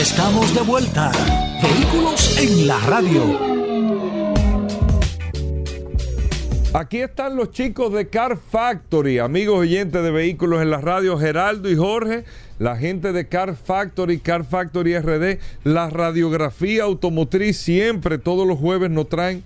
Estamos de vuelta. Vehículos en la radio. Aquí están los chicos de Car Factory, amigos oyentes de vehículos en la radio, Geraldo y Jorge, la gente de Car Factory, Car Factory RD, la radiografía automotriz siempre, todos los jueves nos traen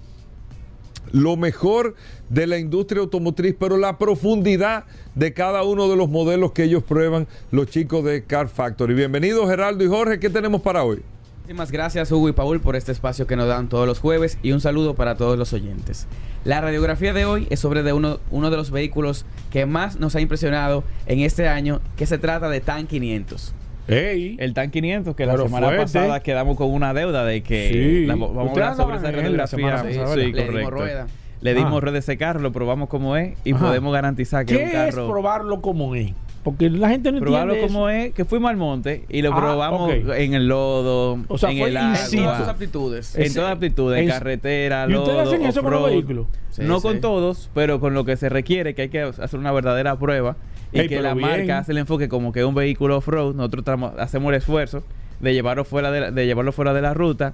lo mejor de la industria automotriz, pero la profundidad de cada uno de los modelos que ellos prueban, los chicos de Car Factory. Bienvenidos Geraldo y Jorge, ¿qué tenemos para hoy? Muchísimas gracias Hugo y Paul por este espacio que nos dan todos los jueves y un saludo para todos los oyentes. La radiografía de hoy es sobre de uno, uno de los vehículos que más nos ha impresionado en este año, que se trata de TAN 500. Ey, El TAN 500, que la semana fuerte. pasada quedamos con una deuda de que Sí. la- vamos a hablar sobre esa radiografía. pasada, Sí, Le dimos correcto. rueda. Le dimos Ah. red de ese carro, lo probamos como es y Ajá. podemos garantizar que es un ¿qué es carro. probarlo como es? Porque la gente no probarlo entiende como eso. es, que fuimos al monte y lo Ah, probamos en el lodo, O sea, en fue el agua, situ. Todas sus aptitudes. en Ese- toda aptitud, en en- carretera, ¿Y lodo, ustedes hacen eso con los vehículos? Sí, no sí. con todos, pero con lo que se requiere, que hay que hacer una verdadera prueba y que la bien. marca hace el enfoque como que es un vehículo off-road. Nosotros tramo- hacemos el esfuerzo de llevarlo fuera de, la, de llevarlo fuera de la ruta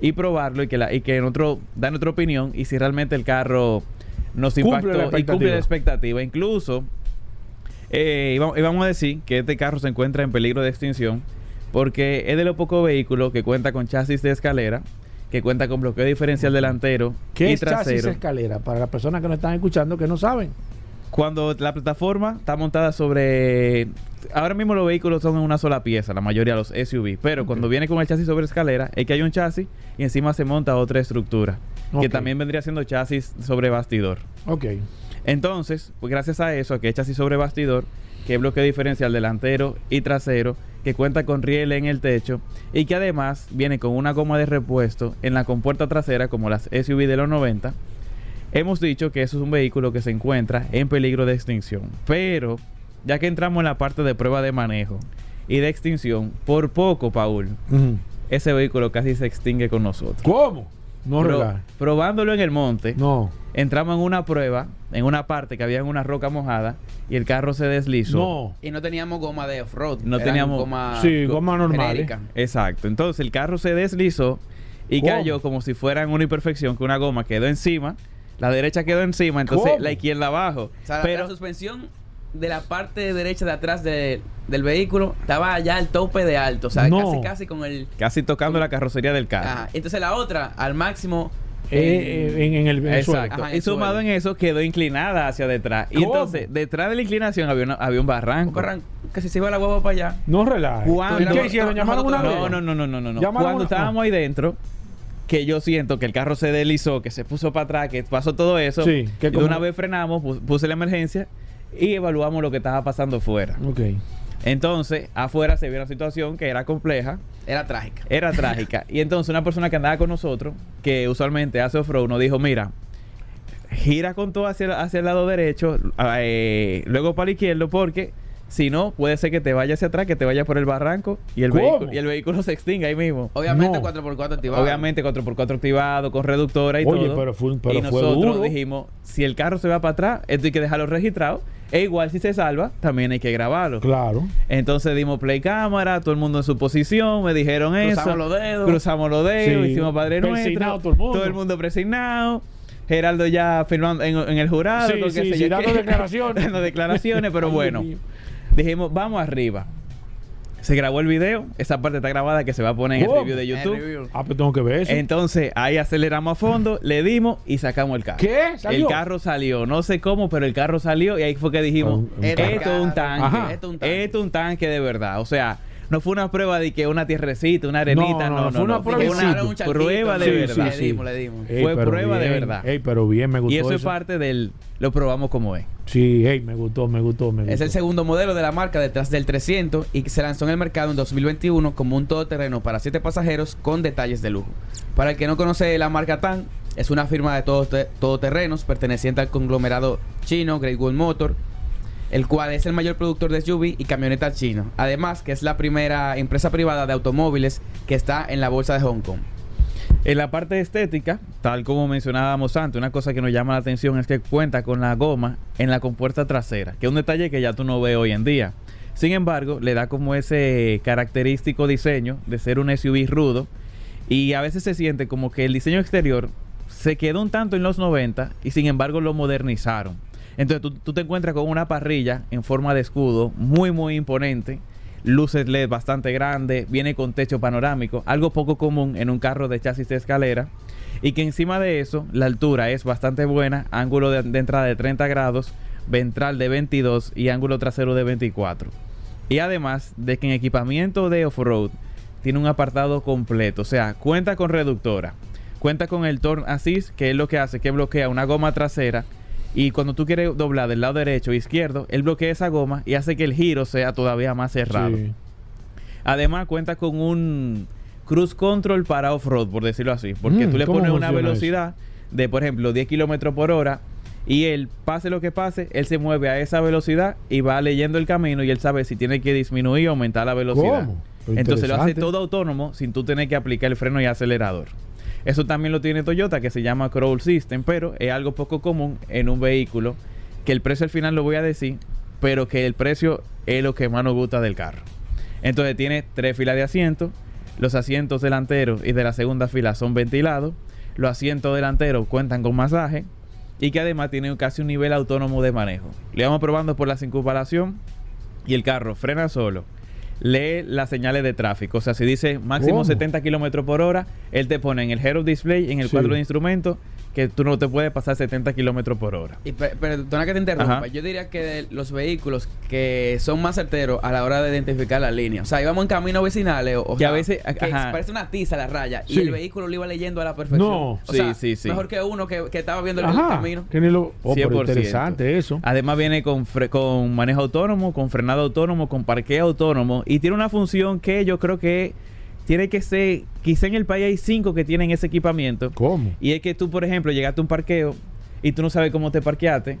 y probarlo y que, la, y que nosotros da nuestra opinión y si realmente el carro nos impactó y cumple la expectativa. Incluso, eh, íbamos, íbamos a decir que este carro se encuentra en peligro de extinción porque es de los pocos vehículos que cuenta con chasis de escalera, que cuenta con bloqueo diferencial delantero ¿Qué y es chasis trasero. escalera? Para las personas que nos están escuchando que no saben. Cuando la plataforma está montada sobre... Ahora mismo los vehículos son en una sola pieza, la mayoría de los SUV. Pero cuando viene con el chasis sobre escalera, es que hay un chasis y encima se monta otra estructura. Que también vendría siendo chasis sobre bastidor. Ok. Entonces, pues gracias a eso, que es chasis sobre bastidor, que es bloque diferencial delantero y trasero, que cuenta con riel en el techo y que además viene con una goma de repuesto en la compuerta trasera como las SUV de los 90, hemos dicho que eso es un vehículo que se encuentra en peligro de extinción. Pero, ya que entramos en la parte de prueba de manejo y de extinción, por poco, Paul, ese vehículo casi se extingue con nosotros. ¿Cómo? No Pro- probándolo en el monte, No. entramos en una prueba, en una parte que había en una roca mojada y el carro se deslizó. No. Y no teníamos goma de off-road. No eran teníamos- goma, Sí, goma normal. genérica. Exacto. Entonces el carro se deslizó y ¿Cómo? cayó como si fuera en una imperfección que una goma quedó encima, la derecha quedó encima, entonces ¿Cómo? la izquierda abajo. O sea, Pero la suspensión de la parte derecha de atrás de- del vehículo estaba ya al tope de alto. O sea, No. casi casi con el... casi tocando la carrocería del carro. Ajá. Entonces la otra, al máximo... Eh, eh, en, en el, en el suelo. Exacto. Ajá, en y sumado suelo. en eso quedó inclinada hacia detrás. Y entonces, detrás de la inclinación había, una- había un barranco. Corran, casi se iba la hueva para allá. No. ¿Y qué hicieron? ¿Llamaron una No? No, no, no, no, no, Cuando una- estábamos ahí dentro, que yo siento que el carro se deslizó, que se puso para atrás, que pasó todo eso. Sí, que y de como- una vez frenamos, pu- puse la emergencia y evaluamos lo que estaba pasando fuera. Ok. Entonces, afuera se vio una situación que era compleja, Era trágica. era trágica. Y entonces una persona que andaba con nosotros, que usualmente hace off-road, nos dijo, mira, gira con todo hacia, hacia el lado derecho, eh, luego para el izquierdo, porque si no, puede ser que te vaya hacia atrás, que te vaya por el barranco y el, vehículo, y el vehículo se extinga ahí mismo. Obviamente No. 4x4 activado. Obviamente 4x4 activado, con reductora y Oye, todo. pero fue- pero y fue nosotros duro. dijimos, si el carro se va para atrás, esto hay que dejarlo registrado. E igual si se salva, también hay que grabarlo. Claro. Entonces dimos play cámara, todo el mundo en su posición, me dijeron Cruzamos eso. los dedos. Cruzamos los dedos, Sí. hicimos Padre Nuestro. todo el mundo. presignado. Geraldo ya firmando en, en el jurado. Sí, sí, sí, dando declaraciones. dando declaraciones, pero bueno. Dijimos, vamos arriba. Se grabó el video, esa parte está grabada que se va a poner en el review de YouTube. review. Ah, pues tengo que ver eso. Entonces ahí aceleramos a fondo, le dimos y sacamos el carro. ¿Qué? ¿Salió? El carro salió, no sé cómo, pero el carro salió y ahí fue que dijimos, Un- un esto carro. es un tanque, Ajá. Esto es un tanque. esto es un tanque de verdad. O sea, no fue una prueba de que una tierrecita, una arenita, No, no, no, no, fue una no. prueba una un prueba de sí, verdad. Le dimos, le dimos. Ey, fue prueba de verdad. Ey, pero bien, me gustó Y eso es parte del, lo probamos como es. Sí, hey, me gustó, me gustó, me gustó. Es el segundo modelo de la marca detrás del 300 y que se lanzó en el mercado en 2021 como un todoterreno para 7 pasajeros con detalles de lujo. Para el que no conoce la marca TAN, es una firma de todos todoterrenos perteneciente al conglomerado chino Great Wall Motor, el cual es el mayor productor de SUV y camionetas chino. Además, que es la primera empresa privada de automóviles que está en la bolsa de Hong Kong. En la parte estética, tal como mencionábamos antes, una cosa que nos llama la atención es que cuenta con la goma en la compuerta trasera, que es un detalle que ya tú no ves hoy en día. Sin embargo, le da como ese característico diseño de ser un SUV rudo y a veces se siente como que el diseño exterior se quedó un tanto en los 90 y sin embargo lo modernizaron. Entonces tú, tú te encuentras con una parrilla en forma de escudo muy muy imponente, luces LED bastante grandes, viene con techo panorámico, algo poco común en un carro de chasis de escalera. Y que encima de eso, la altura es bastante buena, ángulo de, entrada de 30 grados, ventral de 22 y ángulo trasero de 24. Y además de que en equipamiento de off-road tiene un apartado completo, o sea, cuenta con reductora, cuenta con el Turn Assist, que es lo que hace que bloquea una goma trasera y cuando tú quieres doblar del lado derecho o izquierdo, él bloquea esa goma y hace que el giro sea todavía más cerrado. Sí. Además cuenta con un cruise control para off-road, por decirlo así, porque Mm, tú le ¿cómo pones una velocidad de, por ejemplo, 10 kilómetros por hora y él, pase lo que pase, él se mueve a esa velocidad y va leyendo el camino y él sabe si tiene que disminuir o aumentar la velocidad. ¿Cómo? Pero Entonces lo hace todo autónomo sin tú tener que aplicar el freno y acelerador. Eso también lo tiene Toyota que se llama Crawl System, pero es algo poco común en un vehículo que el precio al final lo voy a decir, pero que el precio es lo que más nos gusta del carro. Entonces tiene tres filas de asientos, los asientos delanteros y de la segunda fila son ventilados, los asientos delanteros cuentan con masaje y que además tiene casi un nivel autónomo de manejo. Le vamos probando por la circunvalación y el carro frena solo. Lee las señales de tráfico. O sea, si dice máximo ¿Cómo? 70 kilómetros por hora, él te pone en el Hero Display, en el Sí. cuadro de instrumentos, que tú no te puedes pasar 70 kilómetros por hora. Y pe- perdona que te interrumpa. Ajá. Yo diría que los vehículos que son más certeros a la hora de identificar la línea. O sea, íbamos en caminos vecinales. O, o Que a sea, veces- que ajá. parece una tiza la raya. Y el vehículo lo iba leyendo a la perfección. No. O Sí, sea, sí, sí. Mejor que uno que, que estaba viendo el, el Ajá. camino. que ni lo... Oh, pero 100%. interesante eso. Además viene con, fre- con manejo autónomo, con frenado autónomo, con parqueo autónomo y tiene una función que yo creo que tiene que ser, quizá en el país hay cinco que tienen ese equipamiento ¿Cómo? y es que tú, por ejemplo, llegaste a un parqueo y tú no sabes cómo te parqueaste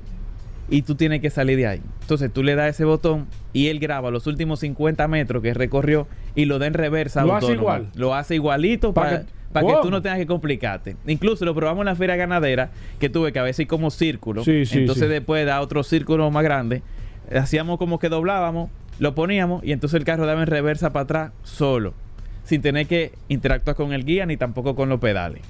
y tú tienes que salir de ahí. Entonces tú le das ese botón y él graba los últimos 50 metros que recorrió y lo da en reversa ¿Lo hace igual? Lo hace igualito Pa' para que- que, ¿Cómo? tú no tengas que complicarte. Incluso lo probamos en la feria ganadera que tuve que a veces como círculo. Sí, sí, entonces sí. después da otro círculo más grande. Hacíamos como que doblábamos, lo poníamos y entonces el carro daba en reversa para atrás solo. Sin tener que interactuar con el guía ni tampoco con los pedales.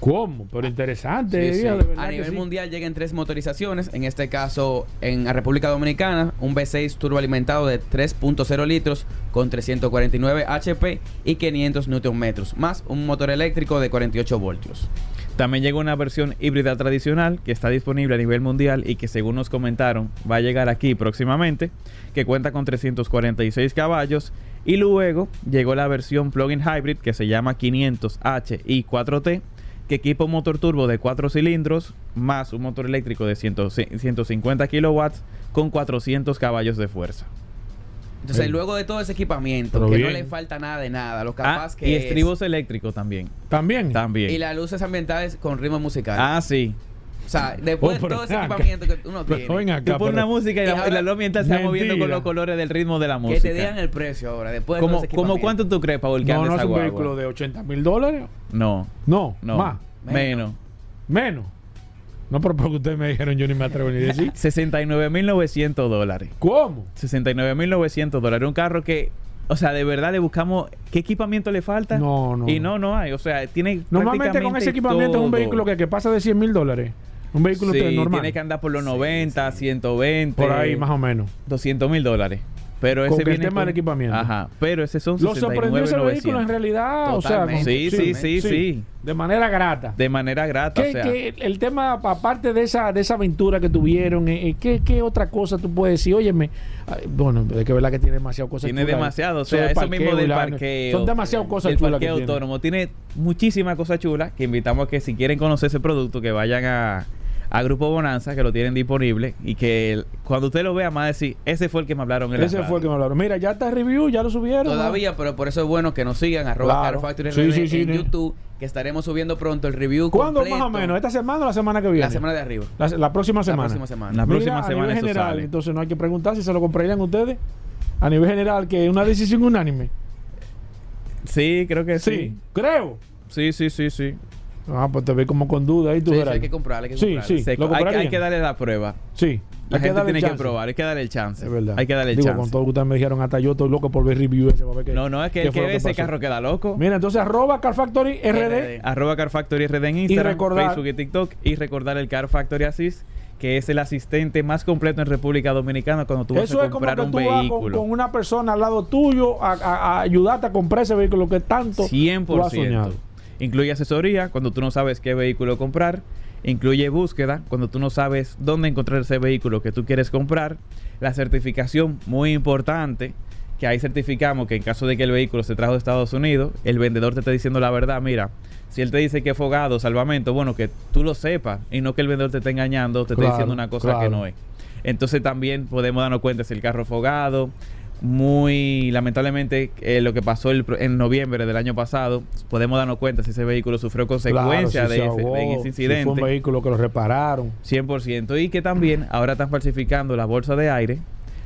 ¿Cómo? Pero interesante. Sí, sí. Elías, de verdad A nivel sí. mundial llegan tres motorizaciones. En este caso, en la República Dominicana, un V6 turboalimentado de 3.0 litros con 349 HP y 500 Nm, más un motor eléctrico de 48 voltios. También llega una versión híbrida tradicional que está disponible a nivel mundial y que según nos comentaron va a llegar aquí próximamente, que cuenta con 346 caballos. Y luego llegó la versión plug-in hybrid que se llama 500H y 4T, que equipa un motor turbo de 4 cilindros más un motor eléctrico de 100 150 kilowatts con 400 caballos de fuerza. Entonces, luego de todo ese equipamiento, Pero que bien. no le falta nada de nada, lo Ah, capaz que y es- estribos eléctricos también. También. También. y las luces ambientales con ritmo musical. Ah, sí. O sea, después Oh, de pero todo ese acá. equipamiento que uno Pero tiene, ven acá, Tú pones pero- una música y Y la, la se va moviendo con los colores del ritmo de la que música. te digan el precio ahora, después de todo ¿Cómo, ese cómo cuánto tú crees, Paul, que No, no es un guagua? vehículo de 80 mil dólares. No, No, no. más. Menos. Menos. No, pero porque ustedes me dijeron, yo ni me atrevo ni a decir. 69.900 dólares. ¿Cómo? 69.900 dólares. Un carro que, o sea, de verdad le buscamos qué equipamiento le falta. No, no. Y no, no hay. O sea, tiene Normalmente con ese equipamiento es un vehículo que, que pasa de 100 mil dólares. Un vehículo Sí, normal. tiene que andar por los 90, 120. Por ahí, más o menos. 200 mil dólares. Pero Con ese el viene tema del equipamiento. Ajá. Pero ese son Lo sorprendió ese vehículo en 69.900. realidad. O sea, con-. Sí, sí, sí, sí. De manera grata. De manera grata. ¿Qué, o sea, qué- el tema, aparte de esa, de esa aventura que tuvieron, eh, eh, ¿qué, qué otra cosa tú puedes decir? Óyeme, ay, bueno, es que es verdad que tiene demasiadas cosas Tiene chulas. demasiado, o sea, eso mismo del parqueo. Son demasiadas cosas el chulas que parqueo tiene. autónomo. Tiene muchísimas cosas chulas que invitamos a que si quieren conocer ese producto, que vayan a, a Grupo Bonanza, que lo tienen disponible y que el- cuando usted lo vea, más decir, ese fue el que me hablaron en la Ese fue el que radio". me hablaron. Mira, ya está el review, ya lo subieron. ¿no? Todavía, pero por eso es bueno que nos sigan arroba Claro. Car Factory Sí, sí, sí, en sí. YouTube, que estaremos subiendo pronto el review ¿Cuándo completo. más o menos? ¿Esta semana o la semana que viene? La semana de arriba. La, la próxima semana. La próxima semana. La Mira, próxima a nivel general, sale. entonces no hay que preguntar si se lo comprarían ustedes. A nivel general, que es una decisión unánime. Sí, creo que Sí, sí. creo. Sí, sí, sí, sí. Ah, pues te ve como con duda ahí tú Sí, sí, verás. hay que comprarle, hay que Sí, sí. Se- ¿Lo hay, que- hay que darle la prueba. Sí. La hay que gente darle tiene que probar, hay que darle el chance. Es verdad. Hay que darle el Digo, chance. con todo lo que ustedes me dijeron, hasta yo estoy loco por ver review ese para ver qué- No, no, es que el que ve ese carro queda loco. Mira, entonces arroba Car Factory RD. Arroba Car Factory RD en Instagram, recordar- Facebook y TikTok. Y recordar el Car Factory Assist, que es el asistente más completo en República Dominicana cuando tú vas Eso a es como comprar que un tú vas con, vehículo. con una persona al lado tuyo a, a- a ayudarte a comprar ese vehículo que tanto tú has 100%. soñado. Incluye asesoría cuando tú no sabes qué vehículo comprar. Incluye búsqueda cuando tú no sabes dónde encontrar ese vehículo que tú quieres comprar. La certificación, muy importante, que ahí certificamos que en caso de que el vehículo se trajo de Estados Unidos, el vendedor te está diciendo la verdad. Mira, si él te dice que es fogado, salvamento, bueno, que tú lo sepas y no que el vendedor te esté engañando, te Claro, esté diciendo una cosa que no es. Entonces también podemos darnos cuenta si el carro es fogado. Muy lamentablemente eh, lo que pasó el pro- en noviembre del año pasado, podemos darnos cuenta si ese vehículo sufrió consecuencias Claro, si de, se ese, de ese si incidente. fue un vehículo que lo repararon. 100%. Y que también ahora están falsificando la bolsa de aire.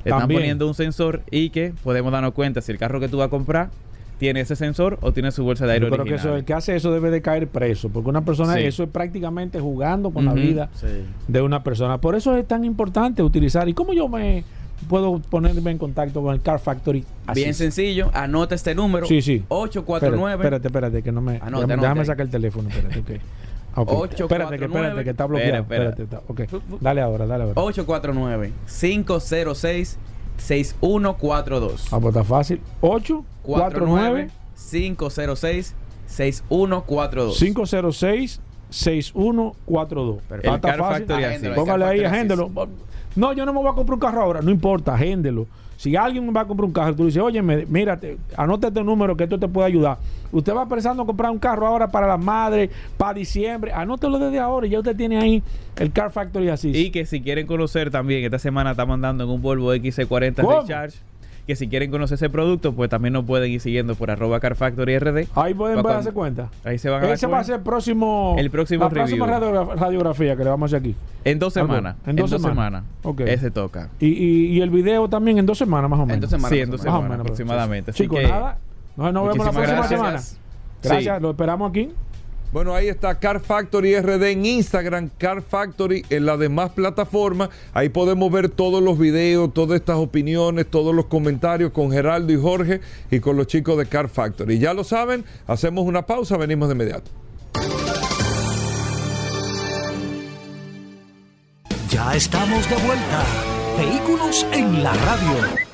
Le están poniendo un sensor y que podemos darnos cuenta si el carro que tú vas a comprar tiene ese sensor o tiene su bolsa de aire Yo creo que original. eso, el que hace eso debe de caer preso, porque una persona, Sí. eso es prácticamente jugando con la vida de una persona. Por eso es tan importante utilizar. ¿Y cómo yo me puedo ponerme en contacto con el Car Factory? Así. Bien sencillo, anota este número. Sí, sí. 849. Espérate, espérate, que no me. Anote, déjame, déjame sacar el teléfono, espérate, ok. Ok, Ocho, espérate, que espérate, que está bloqueado. Espera, Espérate, está- ok. Dale ahora, dale ahora. 849-506-6142. Ah, pues está fácil. 8, 4, 9, 506-6142. 506 6142. Perfecto. Está fácil. Póngale ahí, agéndelo. No, yo no me voy a comprar un carro ahora. No importa, agéndelo. Si alguien me va a comprar un carro, tú dices, oye, mírate, anota este número que esto te puede ayudar. Usted va pensando en comprar un carro ahora para las madres, para diciembre. Anótelo desde ahora y ya usted tiene ahí el Car Factory así. Y que si quieren conocer también, esta semana estamos andando en un Volvo XC40 ¿Cómo? Recharge. Que si quieren conocer ese producto, pues también nos pueden ir siguiendo por arroba Car Factory RD. Ahí pueden darse cuenta. Ahí se van a dar Ese va a ser el próximo. El próximo la próxima radiografía que le vamos a hacer aquí. En dos semanas. en dos semanas. semanas. Ok. Ese toca. Y, y, y el video también en dos semanas más o menos. En dos semanas. Sí, en dos más o Más o semanas menos, pues. aproximadamente. Así Chicos, que- nada. Nos, nos vemos la Muchísimas próxima gracias. semana. Gracias, Sí. lo esperamos aquí. Bueno, ahí está Car Factory RD en Instagram, Car Factory en las demás plataformas. Ahí podemos ver todos los videos, todas estas opiniones, todos los comentarios con Geraldo y Jorge y con los chicos de Car Factory. Ya lo saben, hacemos una pausa, venimos de inmediato. Ya estamos de vuelta. Vehículos en la radio.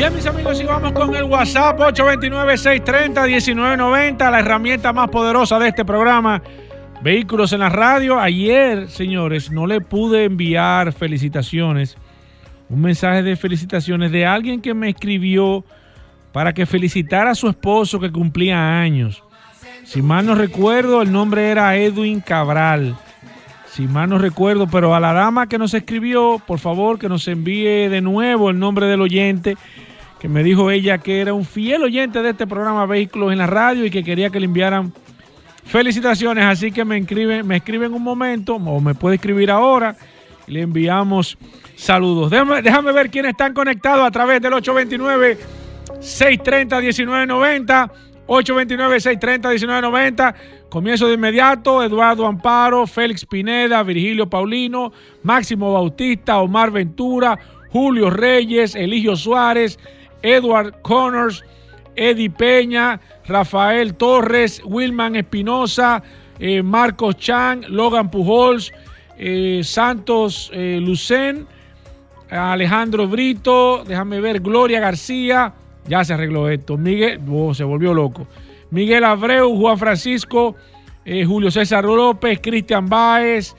Bien, mis amigos, y vamos con el WhatsApp 829-630-1990, la herramienta más poderosa de este programa. Vehículos en la radio. Ayer, señores, no le pude enviar felicitaciones. Un mensaje de felicitaciones de alguien que me escribió para que felicitara a su esposo que cumplía años. Si mal no recuerdo, el nombre era Edwin Cabral. Si mal no recuerdo, pero a la dama que nos escribió, por favor, que nos envíe de nuevo el nombre del oyente, que me dijo ella que era un fiel oyente de este programa Vehículos en la Radio y que quería que le enviaran felicitaciones. Así que me escribe, me escribe en un momento, o me puede escribir ahora, le enviamos saludos. Déjame, déjame ver quiénes están conectados a través del 829 630 1990 829 630 1990 Comienzo de inmediato, Eduardo Amparo, Félix Pineda, Virgilio Paulino, Máximo Bautista, Omar Ventura, Julio Reyes, Eligio Suárez, Edward Connors, Eddie Peña, Rafael Torres, Wilman Espinosa, eh, Marcos Chan, Logan Pujols, eh, Santos eh, Lucen, Alejandro Brito, déjame ver, Gloria García, ya se arregló esto, Miguel, oh, se volvió loco. Miguel Abreu, Juan Francisco, eh, Julio César López, Cristian Báez,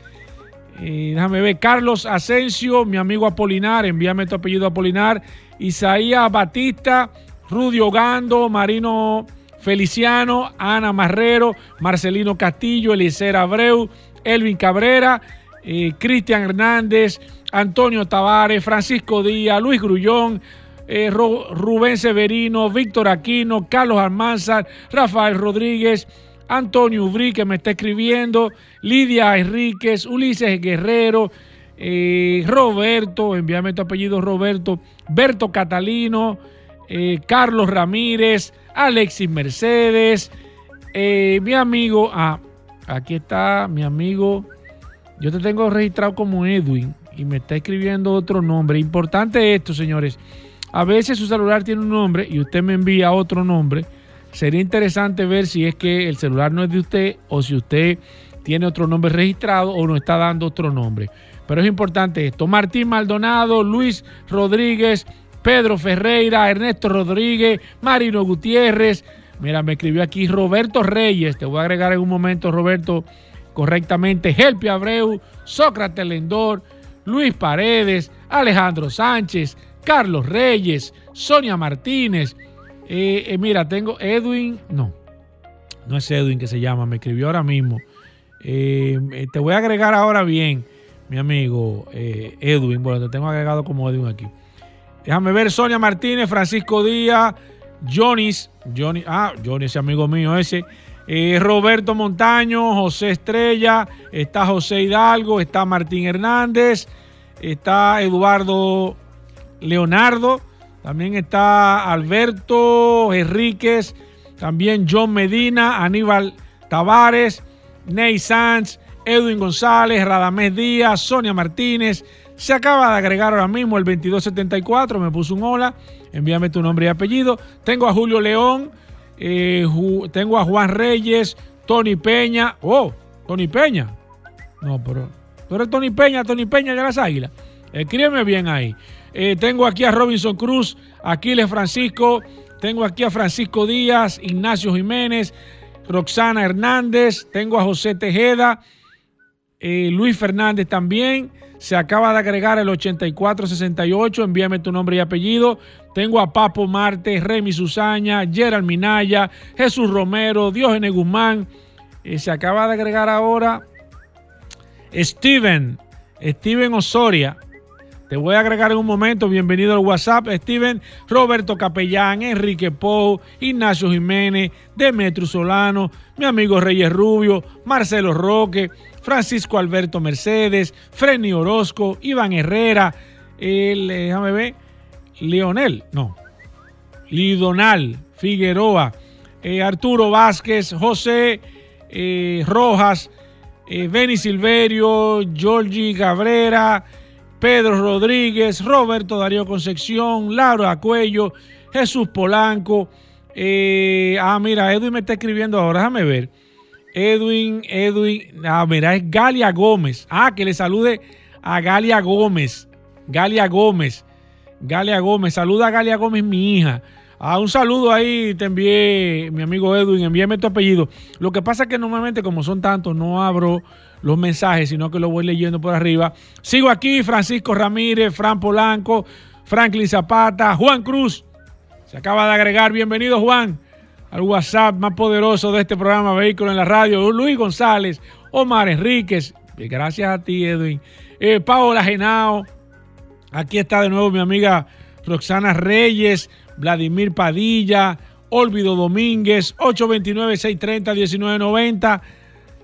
déjame ver, Carlos Asensio, mi amigo Apolinar, envíame tu apellido Apolinar, Isaías Batista, Rudy Ogando, Marino Feliciano, Ana Marrero, Marcelino Castillo, Eliezer Abreu, Elvin Cabrera, eh, Cristian Hernández, Antonio Tavares, Francisco Díaz, Luis Grullón, eh, Rubén Severino, Víctor Aquino, Carlos Almanzar, Rafael Rodríguez, Antonio Ubrí, que me está escribiendo, Lidia Enríquez, Ulises Guerrero, eh, Roberto, envíame tu apellido Roberto, Berto Catalino, eh, Carlos Ramírez, Alexis Mercedes, eh, mi amigo, ah, aquí está mi amigo. Yo te tengo registrado como Edwin y me está escribiendo otro nombre. Importante esto, señores. A veces su celular tiene un nombre y usted me envía otro nombre. Sería interesante ver si es que el celular no es de usted o si usted tiene otro nombre registrado o no está dando otro nombre. Pero es importante esto. Martín Maldonado, Luis Rodríguez, Pedro Ferreira, Ernesto Rodríguez, Marino Gutiérrez. Mira, me escribió aquí Roberto Reyes. Te voy a agregar en un momento, Roberto, correctamente. Helpi Abreu, Sócrates Lendor, Luis Paredes, Alejandro Sánchez, Carlos Reyes, Sonia Martínez. Eh, eh, mira, tengo Edwin. No, no es Edwin que se llama. Me escribió ahora mismo. Eh, te voy a agregar ahora bien, mi amigo Edwin. Bueno, te tengo agregado como Edwin aquí. Déjame ver, Sonia Martínez, Francisco Díaz, Jonis, Johnny, ah, Johnny, ese amigo mío ese. Roberto Montaño, José Estrella, está José Hidalgo, está Martín Hernández, está Eduardo Leonardo, también está Alberto Enríquez, también John Medina, Aníbal Tavares, Ney Sanz, Edwin González, Radamés Díaz, Sonia Martínez, se acaba de agregar ahora mismo el 2274, me puso un hola, envíame tu nombre y apellido. Tengo a Julio León, eh, tengo a Juan Reyes, Tony Peña. Oh, Tony Peña. No, pero tú eres Tony Peña, Tony Peña de las Águilas. Escríbeme bien ahí. Eh, tengo aquí a Robinson Cruz, Aquiles Francisco, tengo aquí a Francisco Díaz, Ignacio Jiménez, Roxana Hernández, tengo a José Tejeda, eh, Luis Fernández también. Se acaba de agregar el 8468. Envíame tu nombre y apellido. Tengo a Papo Marte, Remy Susaña, Gerald Minaya, Jesús Romero, Diógenes Guzmán. Eh, se acaba de agregar ahora Steven, Steven Osoria. Te voy a agregar en un momento. Bienvenido al WhatsApp. Steven, Roberto Capellán, Enrique Pou, Ignacio Jiménez, Demetrio Solano, mi amigo Reyes Rubio, Marcelo Roque, Francisco Alberto Mercedes, Freddy Orozco, Iván Herrera, el, eh, déjame ver, Leonel, no, Lidonal, Figueroa, eh, Arturo Vázquez, José eh, Rojas, Benny Silverio, Georgie Cabrera, Pedro Rodríguez, Roberto Darío Concepción, Laura Acuello, Jesús Polanco. ah, mira, Edwin me está escribiendo ahora, déjame ver. Edwin, Edwin, ah, mira, es Galia Gómez. Ah, que le salude a Galia Gómez. Galia Gómez. Galia Gómez. Saluda a Galia Gómez, mi hija. Ah, un saludo ahí, te envié, mi amigo Edwin, envíame tu apellido. Lo que pasa es que normalmente, como son tantos, no abro los mensajes, sino que lo voy leyendo por arriba. Sigo aquí, Francisco Ramírez, Fran Polanco, Franklin Zapata, Juan Cruz. Se acaba de agregar. Bienvenido, Juan al WhatsApp más poderoso de este programa Vehículo en la Radio, Luis González, Omar Enríquez, gracias a ti Edwin, eh, Paola Genao, aquí está de nuevo mi amiga Roxana Reyes, Vladimir Padilla, Olvido Domínguez, 829-630-1990.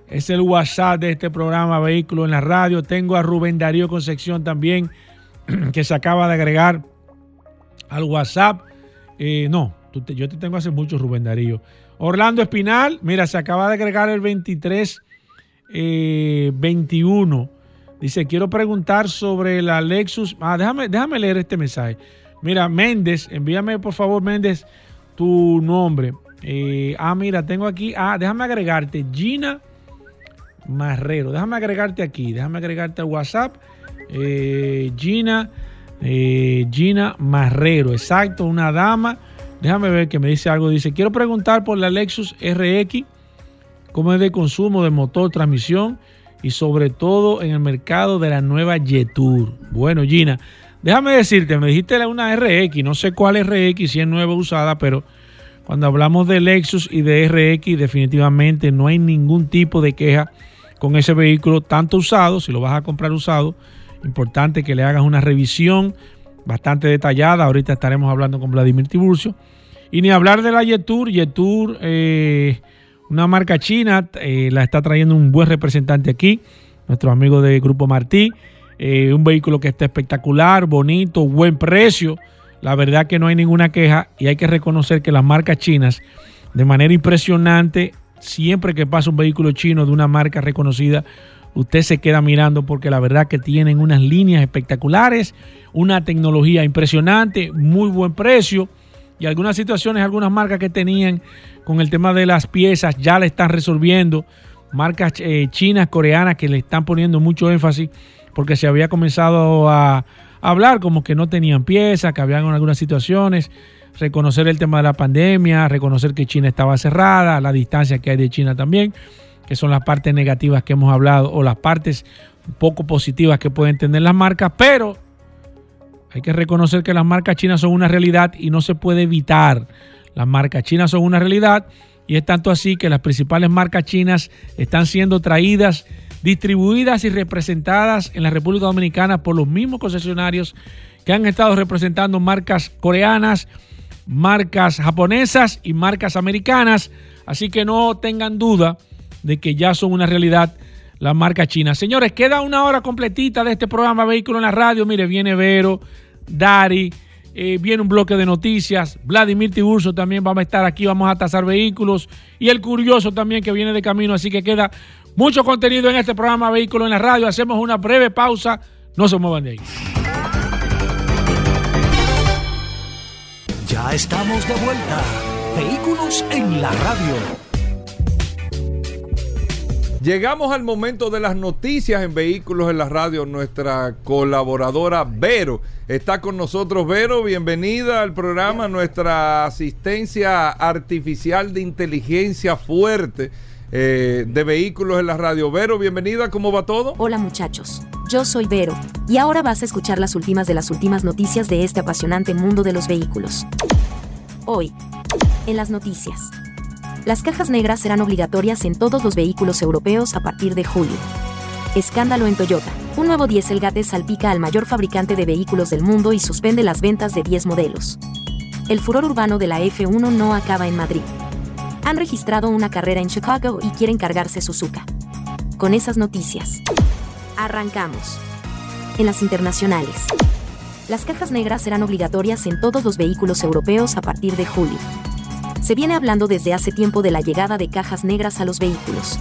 Es el WhatsApp de este programa Vehículo en la Radio. Tengo a Rubén Darío Concepción también, que se acaba de agregar al WhatsApp. Eh, no, yo te tengo hace mucho, Rubén Darío. Orlando Espinal, mira, se acaba de agregar el 23 21. Eh, Dice, quiero preguntar sobre la Lexus. Ah, déjame, déjame leer este mensaje. Mira, Méndez, envíame por favor, Méndez, tu nombre. Eh, ah, mira, tengo aquí. Ah, déjame agregarte. Gina Marrero. Déjame agregarte aquí. Déjame agregarte al WhatsApp. Eh, Gina. Gina Marrero. Exacto, una dama Déjame ver que me dice algo. Dice, quiero preguntar por la Lexus RX, cómo es de consumo de motor, transmisión y sobre todo en el mercado de la nueva Jetour. Bueno, Gina, déjame decirte, me dijiste una RX, no sé cuál RX, si es nueva usada, pero cuando hablamos de Lexus y de RX, definitivamente no hay ningún tipo de queja con ese vehículo, tanto usado, si lo vas a comprar usado, importante que le hagas una revisión bastante detallada. Ahorita estaremos hablando con Vladimir Tiburcio. Y ni hablar de la Yetur. Yetur, eh, una marca china, eh, la está trayendo un buen representante aquí, nuestro amigo de Grupo Martí. Eh, un vehículo que está espectacular, bonito, buen precio. La verdad que no hay ninguna queja y hay que reconocer que las marcas chinas, de manera impresionante, siempre que pasa un vehículo chino de una marca reconocida, usted se queda mirando porque la verdad que tienen unas líneas espectaculares, una tecnología impresionante, muy buen precio y algunas situaciones, algunas marcas que tenían con el tema de las piezas ya le están resolviendo. Marcas eh, chinas, coreanas que le están poniendo mucho énfasis porque se había comenzado a hablar como que no tenían piezas, que habían algunas situaciones, reconocer el tema de la pandemia, reconocer que China estaba cerrada, la distancia que hay de China también, que son las partes negativas que hemos hablado o las partes poco positivas que pueden tener las marcas, pero hay que reconocer que las marcas chinas son una realidad y no se puede evitar. Las marcas chinas son una realidad y es tanto así que las principales marcas chinas están siendo traídas, distribuidas y representadas en la República Dominicana por los mismos concesionarios que han estado representando marcas coreanas, marcas japonesas y marcas americanas. Así que no tengan duda de que ya son una realidad las marcas chinas. Señores, queda una hora completita de este programa Vehículo en la Radio. Mire, viene Vero, Dari, eh, viene un bloque de noticias. Vladimir Tiburcio también vamos a estar aquí, vamos a tasar vehículos. Y el curioso también que viene de camino. Así que queda mucho contenido en este programa Vehículo en la Radio. Hacemos una breve pausa. No se muevan de ahí. Ya estamos de vuelta. Vehículos en la radio. Llegamos al momento de las noticias en Vehículos en la Radio. Nuestra colaboradora Vero está con nosotros. Vero, bienvenida al programa. Nuestra asistencia artificial de inteligencia fuerte eh, de Vehículos en la Radio. Vero, bienvenida. ¿Cómo va todo? Hola muchachos, yo soy Vero, y ahora vas a escuchar las últimas de las últimas noticias de este apasionante mundo de los vehículos. Hoy, en las noticias. Las cajas negras serán obligatorias en todos los vehículos europeos a partir de julio. Escándalo en Toyota. Un nuevo Dieselgate salpica al mayor fabricante de vehículos del mundo y suspende las ventas de 10 modelos. El furor urbano de la F1 no acaba en Madrid. Han registrado una carrera en Chicago y quieren cargarse Suzuka. Con esas noticias. Arrancamos. En las internacionales. Las cajas negras serán obligatorias en todos los vehículos europeos a partir de julio. Se viene hablando desde hace tiempo de la llegada de cajas negras a los vehículos.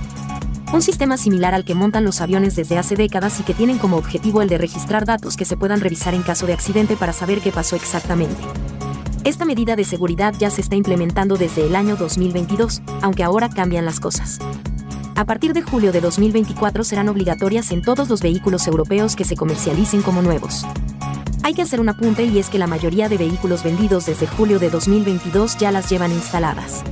Un sistema similar al que montan los aviones desde hace décadas y que tienen como objetivo el de registrar datos que se puedan revisar en caso de accidente para saber qué pasó exactamente. Esta medida de seguridad ya se está implementando desde el año 2022, aunque ahora cambian las cosas. A partir de julio de 2024 serán obligatorias en todos los vehículos europeos que se comercialicen como nuevos. Hay que hacer un apunte y es que la mayoría de vehículos vendidos desde julio de 2022 ya las llevan instaladas.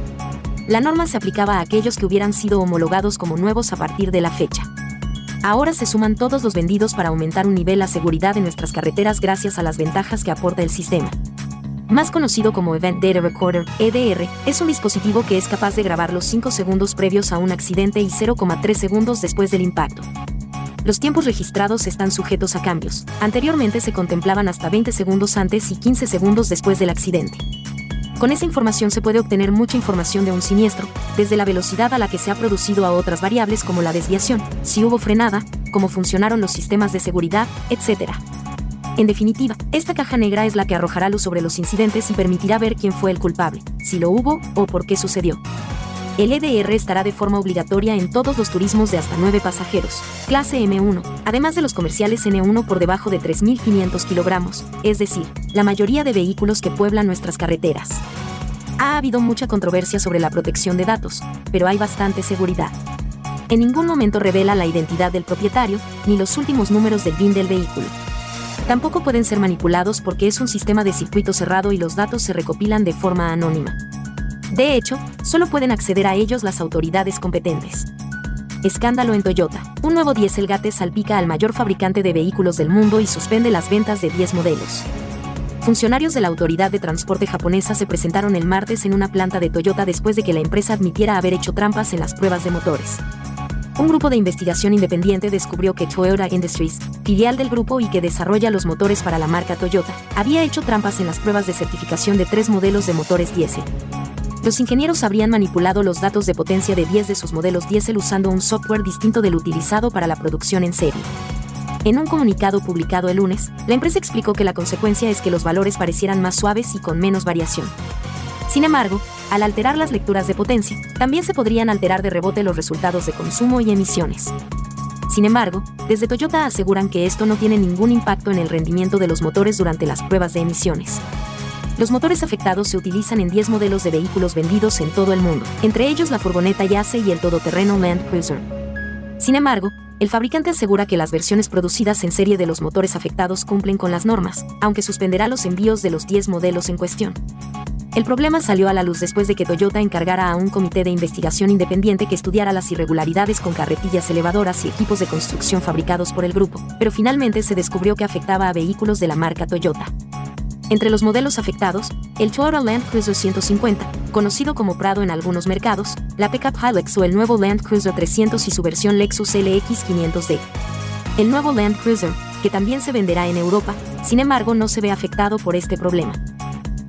La norma se aplicaba a aquellos que hubieran sido homologados como nuevos a partir de la fecha. Ahora se suman todos los vendidos para aumentar un nivel a seguridad en nuestras carreteras gracias a las ventajas que aporta el sistema. Más conocido como Event Data Recorder, EDR, es un dispositivo que es capaz de grabar los 5 segundos previos a un accidente y 0,3 segundos después del impacto. Los tiempos registrados están sujetos a cambios. Anteriormente se contemplaban hasta 20 segundos antes y 15 segundos después del accidente. Con esa información se puede obtener mucha información de un siniestro, desde la velocidad a la que se ha producido a otras variables como la desviación, si hubo frenada, cómo funcionaron los sistemas de seguridad, etc. En definitiva, esta caja negra es la que arrojará luz sobre los incidentes y permitirá ver quién fue el culpable, si lo hubo o por qué sucedió. El EDR estará de forma obligatoria en todos los turismos de hasta 9 pasajeros, clase M1, además de los comerciales N1 por debajo de 3.500 kilogramos, es decir, la mayoría de vehículos que pueblan nuestras carreteras. Ha habido mucha controversia sobre la protección de datos, pero hay bastante seguridad. En ningún momento revela la identidad del propietario, ni los últimos números del BIN del vehículo. Tampoco pueden ser manipulados porque es un sistema de circuito cerrado y los datos se recopilan de forma anónima. De hecho, solo pueden acceder a ellos las autoridades competentes. Escándalo en Toyota. Un nuevo Dieselgate salpica al mayor fabricante de vehículos del mundo y suspende las ventas de 10 modelos. Funcionarios de la Autoridad de Transporte japonesa se presentaron el martes en una planta de Toyota después de que la empresa admitiera haber hecho trampas en las pruebas de motores. Un grupo de investigación independiente descubrió que Toyota Industries, filial del grupo y que desarrolla los motores para la marca Toyota, había hecho trampas en las pruebas de certificación de tres modelos de motores diésel los ingenieros habrían manipulado los datos de potencia de 10 de sus modelos diésel usando un software distinto del utilizado para la producción en serie. En un comunicado publicado el lunes, la empresa explicó que la consecuencia es que los valores parecieran más suaves y con menos variación. Sin embargo, Al alterar las lecturas de potencia, también se podrían alterar de rebote los resultados de consumo y emisiones. Sin embargo, desde Toyota aseguran que esto no tiene ningún impacto en el rendimiento de los motores durante las pruebas de emisiones. Los motores afectados se utilizan en 10 modelos de vehículos vendidos en todo el mundo, entre ellos la furgoneta Yace y el todoterreno Land Cruiser. Sin embargo, el fabricante asegura que las versiones producidas en serie de los motores afectados cumplen con las normas, aunque suspenderá los envíos de los 10 modelos en cuestión. El problema salió a la luz después de que Toyota encargara a un comité de investigación independiente que estudiara las irregularidades con carretillas elevadoras y equipos de construcción fabricados por el grupo, pero finalmente se descubrió que afectaba a vehículos de la marca Toyota. Entre los modelos afectados, el Toyota Land Cruiser 150, conocido como Prado en algunos mercados, la pickup Hilux o el nuevo Land Cruiser 300 y su versión Lexus LX 500D. El nuevo Land Cruiser, que también se venderá en Europa, sin embargo no se ve afectado por este problema.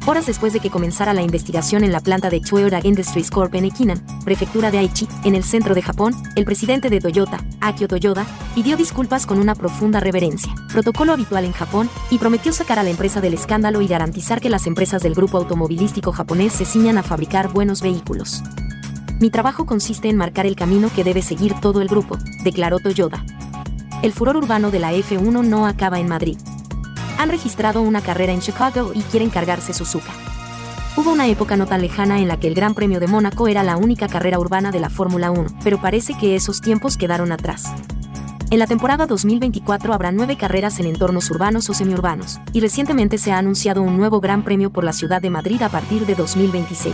Horas después de que comenzara la investigación en la planta de Toyota Industries Corp en Ekinan, prefectura de Aichi, en el centro de Japón, el presidente de Toyota, Akio Toyoda, pidió disculpas con una profunda reverencia, protocolo habitual en Japón, y prometió sacar a la empresa del escándalo y garantizar que las empresas del grupo automovilístico japonés se ciñan a fabricar buenos vehículos. Mi trabajo consiste en marcar el camino que debe seguir todo el grupo, declaró Toyoda. El furor urbano de la F1 no acaba en Madrid han registrado una carrera en Chicago y quieren cargarse Suzuka. Hubo una época no tan lejana en la que el Gran Premio de Mónaco era la única carrera urbana de la Fórmula 1, pero parece que esos tiempos quedaron atrás. En la temporada 2024 habrá nueve carreras en entornos urbanos o semiurbanos, y recientemente se ha anunciado un nuevo Gran Premio por la ciudad de Madrid a partir de 2026.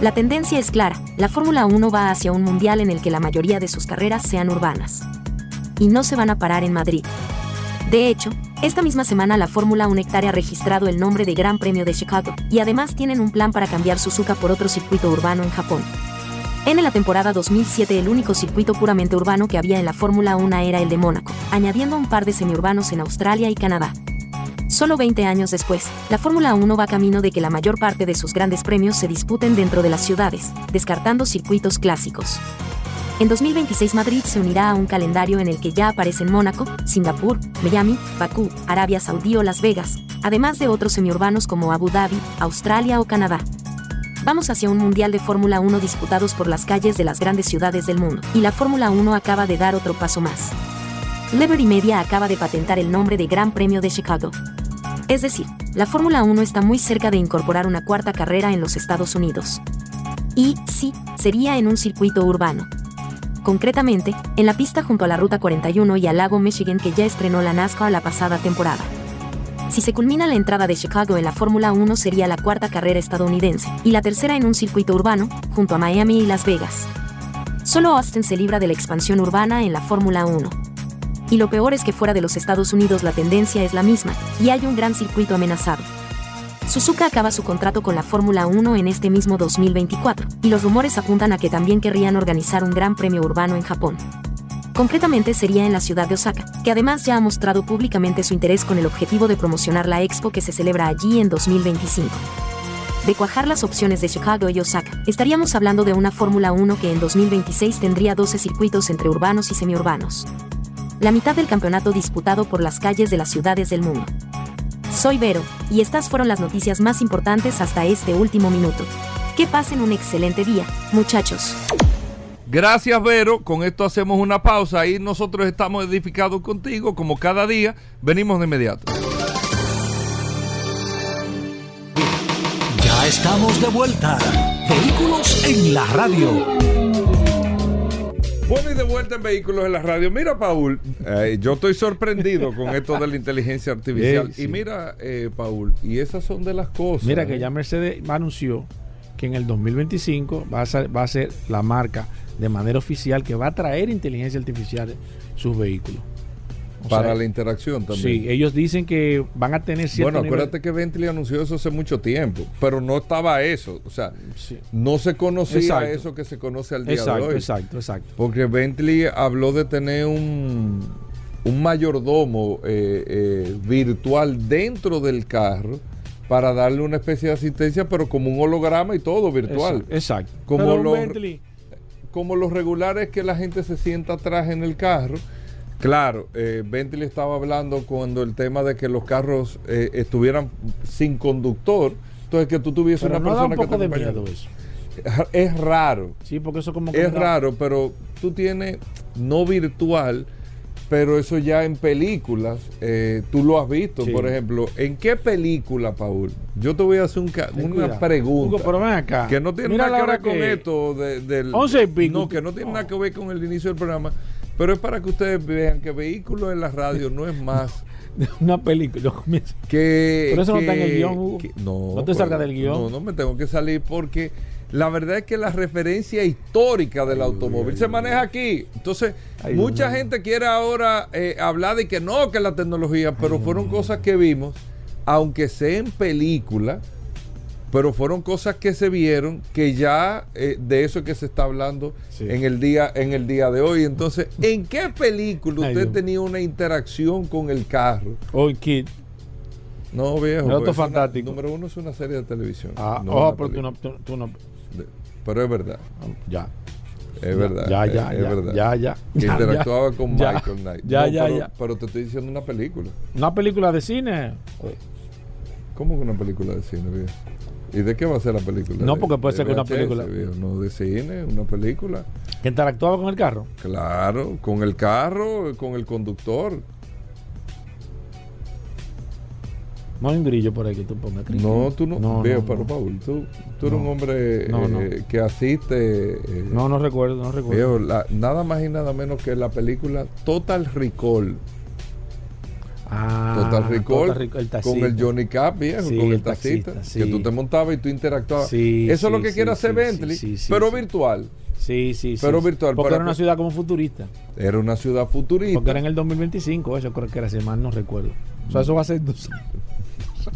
La tendencia es clara, la Fórmula 1 va hacia un mundial en el que la mayoría de sus carreras sean urbanas. Y no se van a parar en Madrid. De hecho, esta misma semana la Fórmula 1 Hectare ha registrado el nombre de Gran Premio de Chicago, y además tienen un plan para cambiar Suzuka por otro circuito urbano en Japón. En la temporada 2007 el único circuito puramente urbano que había en la Fórmula 1 era el de Mónaco, añadiendo un par de semiurbanos en Australia y Canadá. Solo 20 años después, la Fórmula 1 va camino de que la mayor parte de sus grandes premios se disputen dentro de las ciudades, descartando circuitos clásicos. En 2026 Madrid se unirá a un calendario en el que ya aparecen Mónaco, Singapur, Miami, Bakú, Arabia Saudí o Las Vegas, además de otros semiurbanos como Abu Dhabi, Australia o Canadá. Vamos hacia un mundial de Fórmula 1 disputados por las calles de las grandes ciudades del mundo, y la Fórmula 1 acaba de dar otro paso más. Liberty Media acaba de patentar el nombre de Gran Premio de Chicago. Es decir, la Fórmula 1 está muy cerca de incorporar una cuarta carrera en los Estados Unidos. Y, sí, sería en un circuito urbano concretamente, en la pista junto a la Ruta 41 y al lago Michigan que ya estrenó la NASCAR la pasada temporada. Si se culmina la entrada de Chicago en la Fórmula 1 sería la cuarta carrera estadounidense, y la tercera en un circuito urbano, junto a Miami y Las Vegas. Solo Austin se libra de la expansión urbana en la Fórmula 1. Y lo peor es que fuera de los Estados Unidos la tendencia es la misma, y hay un gran circuito amenazado. Suzuka acaba su contrato con la Fórmula 1 en este mismo 2024, y los rumores apuntan a que también querrían organizar un gran premio urbano en Japón. Concretamente sería en la ciudad de Osaka, que además ya ha mostrado públicamente su interés con el objetivo de promocionar la expo que se celebra allí en 2025. De cuajar las opciones de Chicago y Osaka, estaríamos hablando de una Fórmula 1 que en 2026 tendría 12 circuitos entre urbanos y semiurbanos. La mitad del campeonato disputado por las calles de las ciudades del mundo. Soy Vero, y estas fueron las noticias más importantes hasta este último minuto. Que pasen un excelente día, muchachos. Gracias, Vero. Con esto hacemos una pausa y nosotros estamos edificados contigo, como cada día. Venimos de inmediato. Ya estamos de vuelta. Vehículos en la radio. Bueno, y de vuelta en Vehículos en la Radio. Mira, Paul, eh, yo estoy sorprendido con esto de la inteligencia artificial. Sí, sí. Y mira, eh, Paul, y esas son de las cosas. Mira que ¿eh? ya Mercedes anunció que en el 2025 va a ser, va a ser la marca de manera oficial que va a traer inteligencia artificial en sus vehículos. O Para sea, la interacción también. Sí, ellos dicen que van a tener cierto Bueno, nivel- acuérdate que Bentley anunció eso hace mucho tiempo, pero no estaba eso. O sea, Sí. no se conocía Exacto. eso que se conoce al día de hoy. exacto, exacto. Porque Bentley habló de tener un, un mayordomo eh, eh, virtual dentro del carro para darle una especie de asistencia, pero como un holograma y todo virtual. Exacto. exacto. Como Pero los- Bentley, Como los regulares que la gente se sienta atrás en el carro. Claro, eh, Bentley estaba hablando cuando el tema de que los carros eh, estuvieran sin conductor, Entonces, que tú tuvieses Pero una no da un persona que poco te de miedo eso. Es raro. Sí, porque eso como que Es raro, pero tú tienes no virtual, pero eso ya en películas, eh, tú lo has visto, Sí. por ejemplo. ¿En qué película, Paul? Yo te voy a hacer un ca- una cuidado. pregunta. Hugo, pero ven acá. que no tiene Mira nada que ver con que- esto de- del... Once y pico. No, que no tiene nada que ver con el inicio del programa, pero es para que ustedes vean que vehículos en la radio no es más Una película. que... Pero eso no está en el guion, Hugo. que- no, No te salgas del guion. No, no me tengo que salir porque la verdad es que la referencia histórica del automóvil se maneja aquí. Entonces, mucha gente quiere ahora eh, hablar de que no, que la tecnología, pero fueron cosas que vimos, aunque sea en película, pero fueron cosas que se vieron que ya eh, de eso es que se está hablando Sí. en el día en el día de hoy. Entonces, ¿en qué película usted tenía una interacción con el carro? Hoy, Kid. No, viejo. El auto pues, una- fantástico. número uno es una serie de televisión. Ah, no una pero tú no, tú, tú no. Pero es verdad, Ya. es verdad. Ya, ya, es ya. verdad. Ya, ya. Que interactuaba con Michael Knight. Ya, No, ya, pero, ya. pero te estoy diciendo una película. Una película de cine. ¿Cómo que una película de cine, viejo? ¿Y de qué va a ser la película? No, ¿De- porque puede de ser que una película- viejo? No, de cine, una película. Que interactuaba con el carro. Claro, con el carro, con el conductor. No hay un grillo por ahí que tú pongas. No, tú no. No, viejo, no, pero no. Paul, tú, tú eres un hombre eh, que asiste. eh, No, no recuerdo, no recuerdo. Viejo, la- nada más y nada menos que la película Total Recall. Ah, Total Recall Total Recall, el con el Johnny Cap, viejo, Sí, con el el taxista. taxista, Que tú te montabas y tú interactuabas. Sí, Eso es lo que quiere hacer Bentley, pero virtual. Sí, sí, sí. Pero virtual, Porque era una ciudad como futurista. Era una ciudad futurista. Porque era en el 2025, eso creo que era, si mal no recuerdo. O sea, eso va a ser dos años.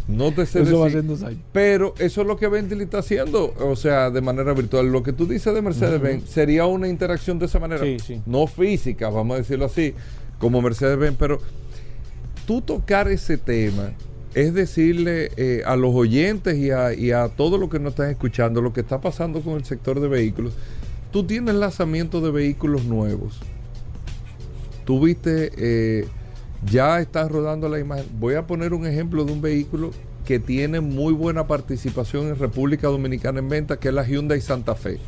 No te sé Eso va a ser dos años. Pero eso es lo que Bentley está haciendo, o sea, de manera virtual. Lo que tú dices de Mercedes-Benz sería una interacción de esa manera. Sí, sí. No física, vamos a decirlo así, como Mercedes-Benz, pero tú tocar ese tema es decirle eh, a los oyentes y a, todos los que nos están escuchando lo que está pasando con el sector de vehículos. Tú tienes lanzamiento de vehículos nuevos. Tú viste, eh, ya estás rodando la imagen. Voy a poner un ejemplo de un vehículo que tiene muy buena participación en República Dominicana en venta, que es la Hyundai Santa Fe.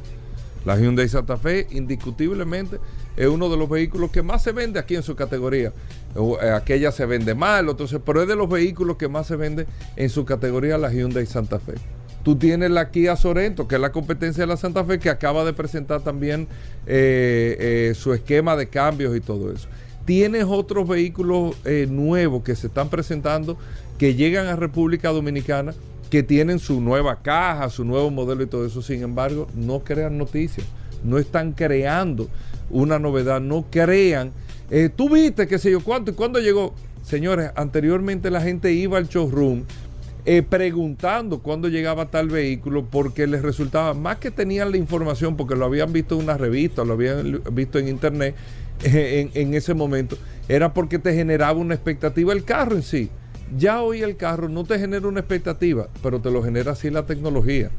La Hyundai Santa Fe, indiscutiblemente, es uno de los vehículos que más se vende aquí en su categoría. Eh, Aquella se vende mal, entonces, pero es de los vehículos que más se vende en su categoría la Hyundai Santa Fe. Tú tienes la Kia Sorento, que es la competencia de la Santa Fe, que acaba de presentar también eh, eh, su esquema de cambios y todo eso. Tienes otros vehículos eh, nuevos que se están presentando, que llegan a República Dominicana, que tienen su nueva caja, su nuevo modelo y todo eso. Sin embargo, no crean noticias, no están creando una novedad, no crean. Eh, Tú viste, qué sé yo, cuánto y cuándo llegó. Señores, anteriormente la gente iba al showroom eh, preguntando cuándo llegaba tal vehículo porque les resultaba, más que tenían la información porque lo habían visto en una revista, lo habían visto en internet en ese momento, era porque te generaba una expectativa el carro en sí. Ya hoy el carro no te genera una expectativa, pero te lo genera así la tecnología.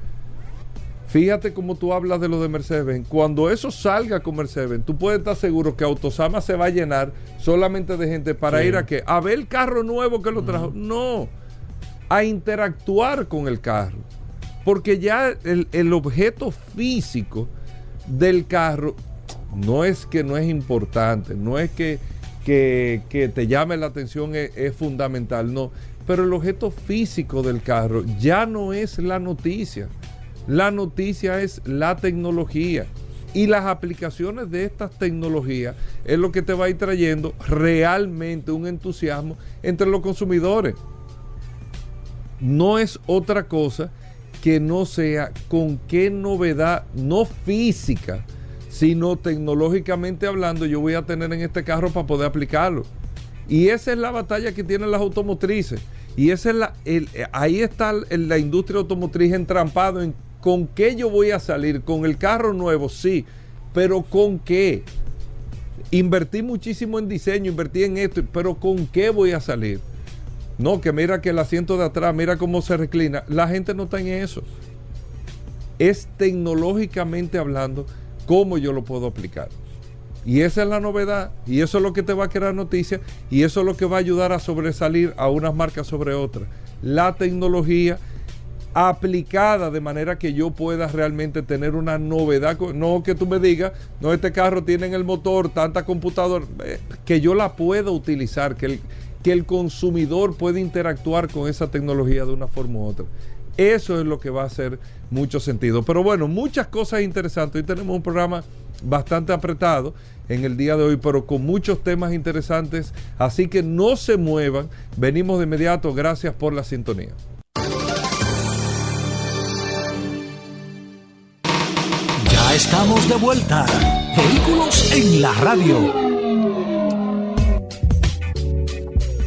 Fíjate cómo tú hablas de lo de Mercedes-Benz. Cuando eso salga con Mercedes-Benz, tú puedes estar seguro que Autosama se va a llenar solamente de gente para Sí. ir a qué? A ver el carro nuevo que lo trajo. No, a interactuar con el carro. Porque ya el, el objeto físico del carro no es que no es importante, no es que, que, te llame la atención, es fundamental, no. Pero el objeto físico del carro ya no es la noticia. La noticia es la tecnología. Y las aplicaciones de estas tecnologías es lo que te va a ir trayendo realmente un entusiasmo entre los consumidores. No es otra cosa que no sea con qué novedad, no física, sino tecnológicamente hablando, yo voy a tener en este carro para poder aplicarlo. Y esa es la batalla que tienen las automotrices. Y esa es la, eh, ahí está la industria automotriz entrampado en con qué yo voy a salir. Con el carro nuevo, sí, pero con qué. Invertí muchísimo en diseño, invertí en esto, pero con qué voy a salir. No, que mira que el asiento de atrás, mira cómo se reclina. La gente no está en eso. Es tecnológicamente hablando cómo yo lo puedo aplicar. Y esa es la novedad. Y eso es lo que te va a crear noticias. Y eso es lo que va a ayudar a sobresalir a unas marcas sobre otras. La tecnología aplicada de manera que yo pueda realmente tener una novedad, no que tú me digas, no, este carro tiene en el motor tanta computadora, eh, que yo la pueda utilizar, que el, que el consumidor pueda interactuar con esa tecnología de una forma u otra. Eso es lo que va a hacer mucho sentido. Pero bueno, muchas cosas interesantes. Hoy tenemos un programa bastante apretado en el día de hoy, pero con muchos temas interesantes. Así que no se muevan. Venimos de inmediato. Gracias por la sintonía. Ya estamos de vuelta. Vehículos en la radio.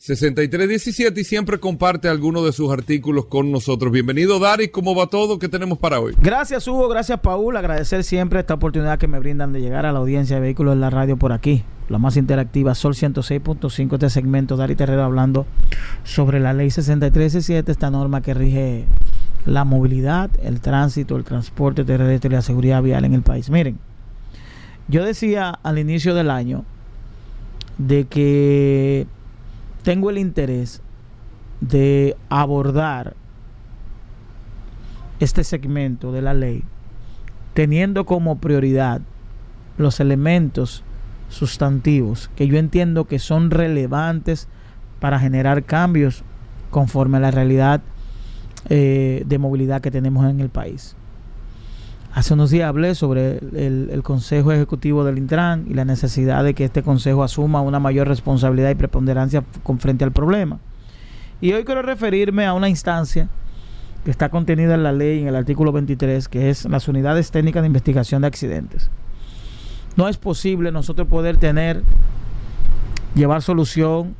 6317 y siempre comparte algunos de sus artículos con nosotros. Bienvenido Daris, ¿cómo va todo? ¿Qué tenemos para hoy? Gracias Hugo, gracias Paul, agradecer siempre esta oportunidad que me brindan de llegar a la audiencia de vehículos en la radio por aquí, la más interactiva, Sol 106.5, este segmento, Dari Terrero hablando sobre la ley 6317, esta norma que rige la movilidad, el tránsito, el transporte terrestre y la seguridad vial en el país. Miren, yo decía al inicio del año de que tengo el interés de abordar este segmento de la ley teniendo como prioridad los elementos sustantivos que yo entiendo que son relevantes para generar cambios conforme a la realidad eh, de movilidad que tenemos en el país. Hace unos días hablé sobre el, el Consejo Ejecutivo del Intran y la necesidad de que este Consejo asuma una mayor responsabilidad y preponderancia con frente al problema. Y hoy quiero referirme a una instancia que está contenida en la ley en el artículo 23, que es las unidades técnicas de investigación de accidentes. No es posible nosotros poder tener, llevar solución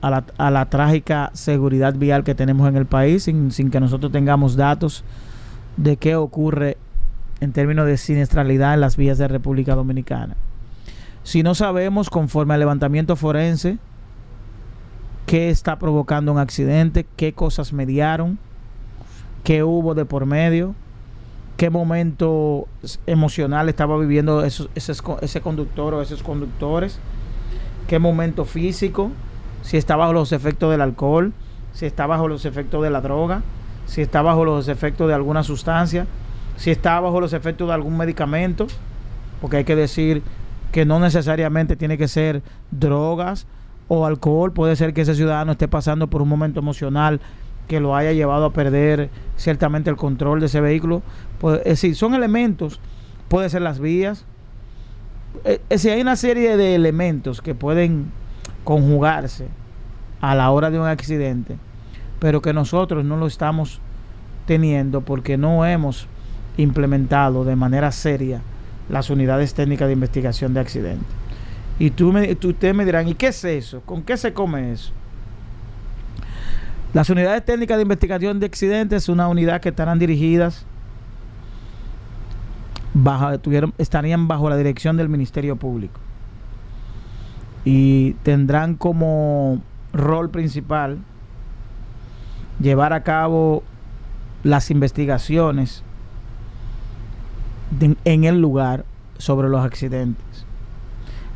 a la, a la trágica seguridad vial que tenemos en el país sin, sin que nosotros tengamos datos de qué ocurre en términos de siniestralidad en las vías de República Dominicana. Si no sabemos, conforme al levantamiento forense, qué está provocando un accidente, qué cosas mediaron, qué hubo de por medio, qué momento emocional estaba viviendo ese conductor o esos conductores, qué momento físico, si está bajo los efectos del alcohol, si está bajo los efectos de la droga, si está bajo los efectos de alguna sustancia, si está bajo los efectos de algún medicamento, porque hay que decir que no necesariamente tiene que ser drogas o alcohol, puede ser que ese ciudadano esté pasando por un momento emocional que lo haya llevado a perder ciertamente el control de ese vehículo. Pues, es decir, son elementos, puede ser las vías. Eh, Es decir, hay una serie de elementos que pueden conjugarse a la hora de un accidente, pero que nosotros no lo estamos teniendo porque no hemos implementado de manera seria las unidades técnicas de investigación de accidentes. Y tú tú- ustedes me dirán, ¿y qué es eso? ¿Con qué se come eso? Las unidades técnicas de investigación de accidentes es una unidad que estarán dirigidas, bajo, tuvieron, estarían bajo la dirección del Ministerio Público y tendrán como rol principal llevar a cabo las investigaciones en el lugar sobre los accidentes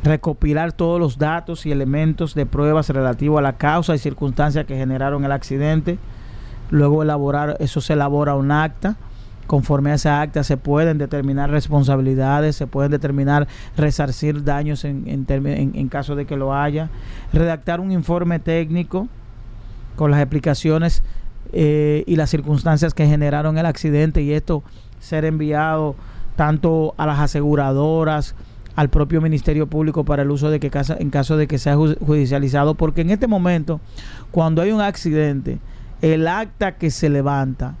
recopilar todos los datos y elementos de pruebas relativos a la causa y circunstancias que generaron el accidente. Luego elaborar, eso se elabora un acta. Conforme a esa acta se pueden determinar responsabilidades, se pueden determinar resarcir daños en- en caso de que lo haya. Redactar un informe técnico con las explicaciones eh, y las circunstancias que generaron el accidente y esto ser enviado tanto a las aseguradoras, al propio Ministerio Público para el uso de que casa- en caso de que sea ju- judicializado, porque en este momento, cuando hay un accidente, el acta que se levanta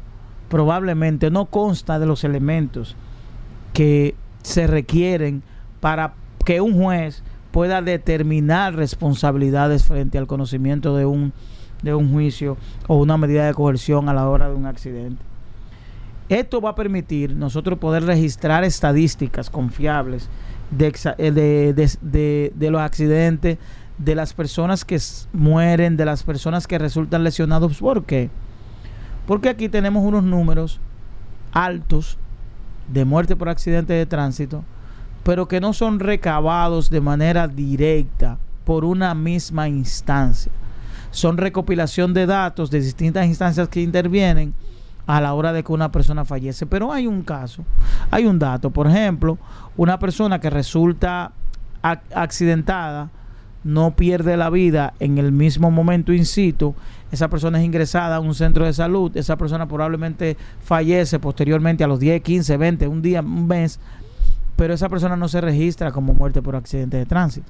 probablemente no consta de los elementos que se requieren para que un juez pueda determinar responsabilidades frente al conocimiento de un, de un juicio o una medida de coerción a la hora de un accidente. Esto va a permitir nosotros poder registrar estadísticas confiables de, eh, los accidentes, de las personas que mueren, de las personas que resultan lesionados. ¿Por qué? Porque aquí tenemos unos números altos de muerte por accidente de tránsito, pero que no son recabados de manera directa por una misma instancia. Son recopilación de datos de distintas instancias que intervienen a la hora de que una persona fallece. Pero hay un caso, hay un dato. Por ejemplo, una persona que resulta ac- accidentada no pierde la vida en el mismo momento in situ, esa persona es ingresada a un centro de salud, esa persona probablemente fallece posteriormente a los 10, 15, 20, un día, un mes, pero esa persona no se registra como muerte por accidente de tránsito.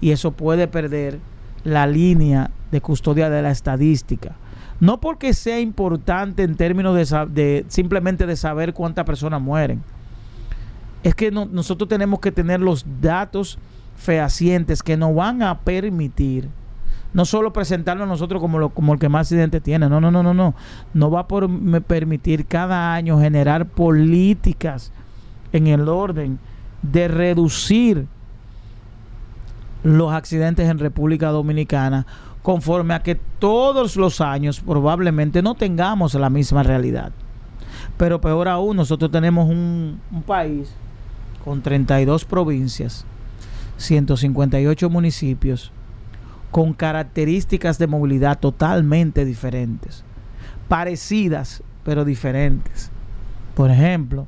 Y eso puede perder la línea de custodia de la estadística. No porque sea importante en términos de, simplemente de saber cuántas personas mueren. Es que no- nosotros tenemos que tener los datos fehacientes que nos van a permitir no solo presentarlo a nosotros como, lo, el que más accidentes tiene, no, no, no, no, no. No va a permitir cada año generar políticas en el orden de reducir los accidentes en República Dominicana conforme a que todos los años probablemente no tengamos la misma realidad. Pero peor aún, nosotros tenemos un, país con 32 provincias, 158 municipios, con características de movilidad totalmente diferentes, parecidas pero diferentes. Por ejemplo,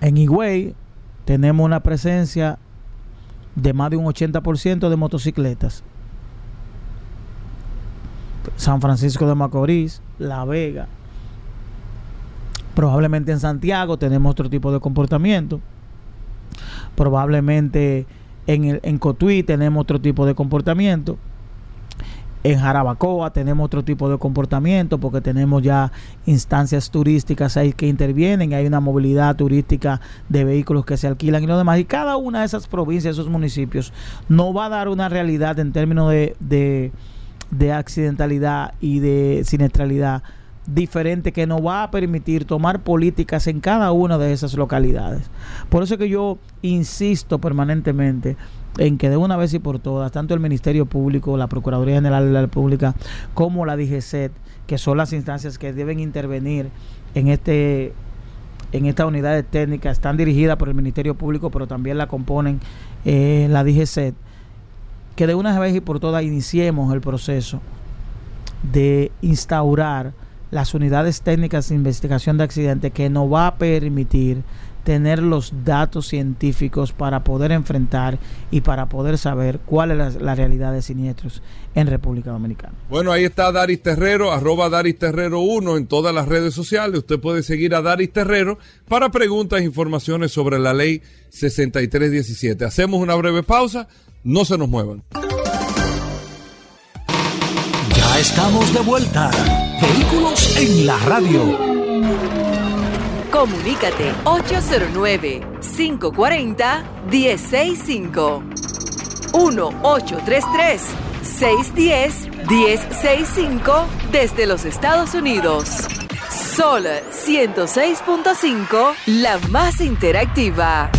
en Higüey tenemos una presencia de más de un 80% de motocicletas. San Francisco de Macorís, La Vega. Probablemente en Santiago tenemos otro tipo de comportamiento. Probablemente en, el, en Cotuí tenemos otro tipo de comportamiento. En Jarabacoa tenemos otro tipo de comportamiento porque tenemos ya instancias turísticas ahí que intervienen, hay una movilidad turística de vehículos que se alquilan y lo demás. Y cada una de esas provincias, esos municipios, no va a dar una realidad en términos de, de, de accidentalidad y de siniestralidad diferente que nos va a permitir tomar políticas en cada una de esas localidades. Por eso es que yo insisto permanentemente en que de una vez y por todas, tanto el Ministerio Público, la Procuraduría General de la República, como la DGCET, que son las instancias que deben intervenir en este en estas unidades técnicas, están dirigidas por el Ministerio Público, pero también la componen eh, la DGCET, que de una vez y por todas iniciemos el proceso de instaurar las unidades técnicas de investigación de accidentes que nos va a permitir tener los datos científicos para poder enfrentar y para poder saber cuál es la, la realidad de siniestros en República Dominicana. Bueno, ahí está Daris Terrero, arroba Daris Terrero 1 en todas las redes sociales. Usted puede seguir a Daris Terrero para preguntas e informaciones sobre la ley 6317. Hacemos una breve pausa, no se nos muevan. Ya estamos de vuelta. Vehículos en la radio. Comunícate 809-540-1065. 1-833-610-1065 desde los Estados Unidos. Sol 106.5, la más interactiva.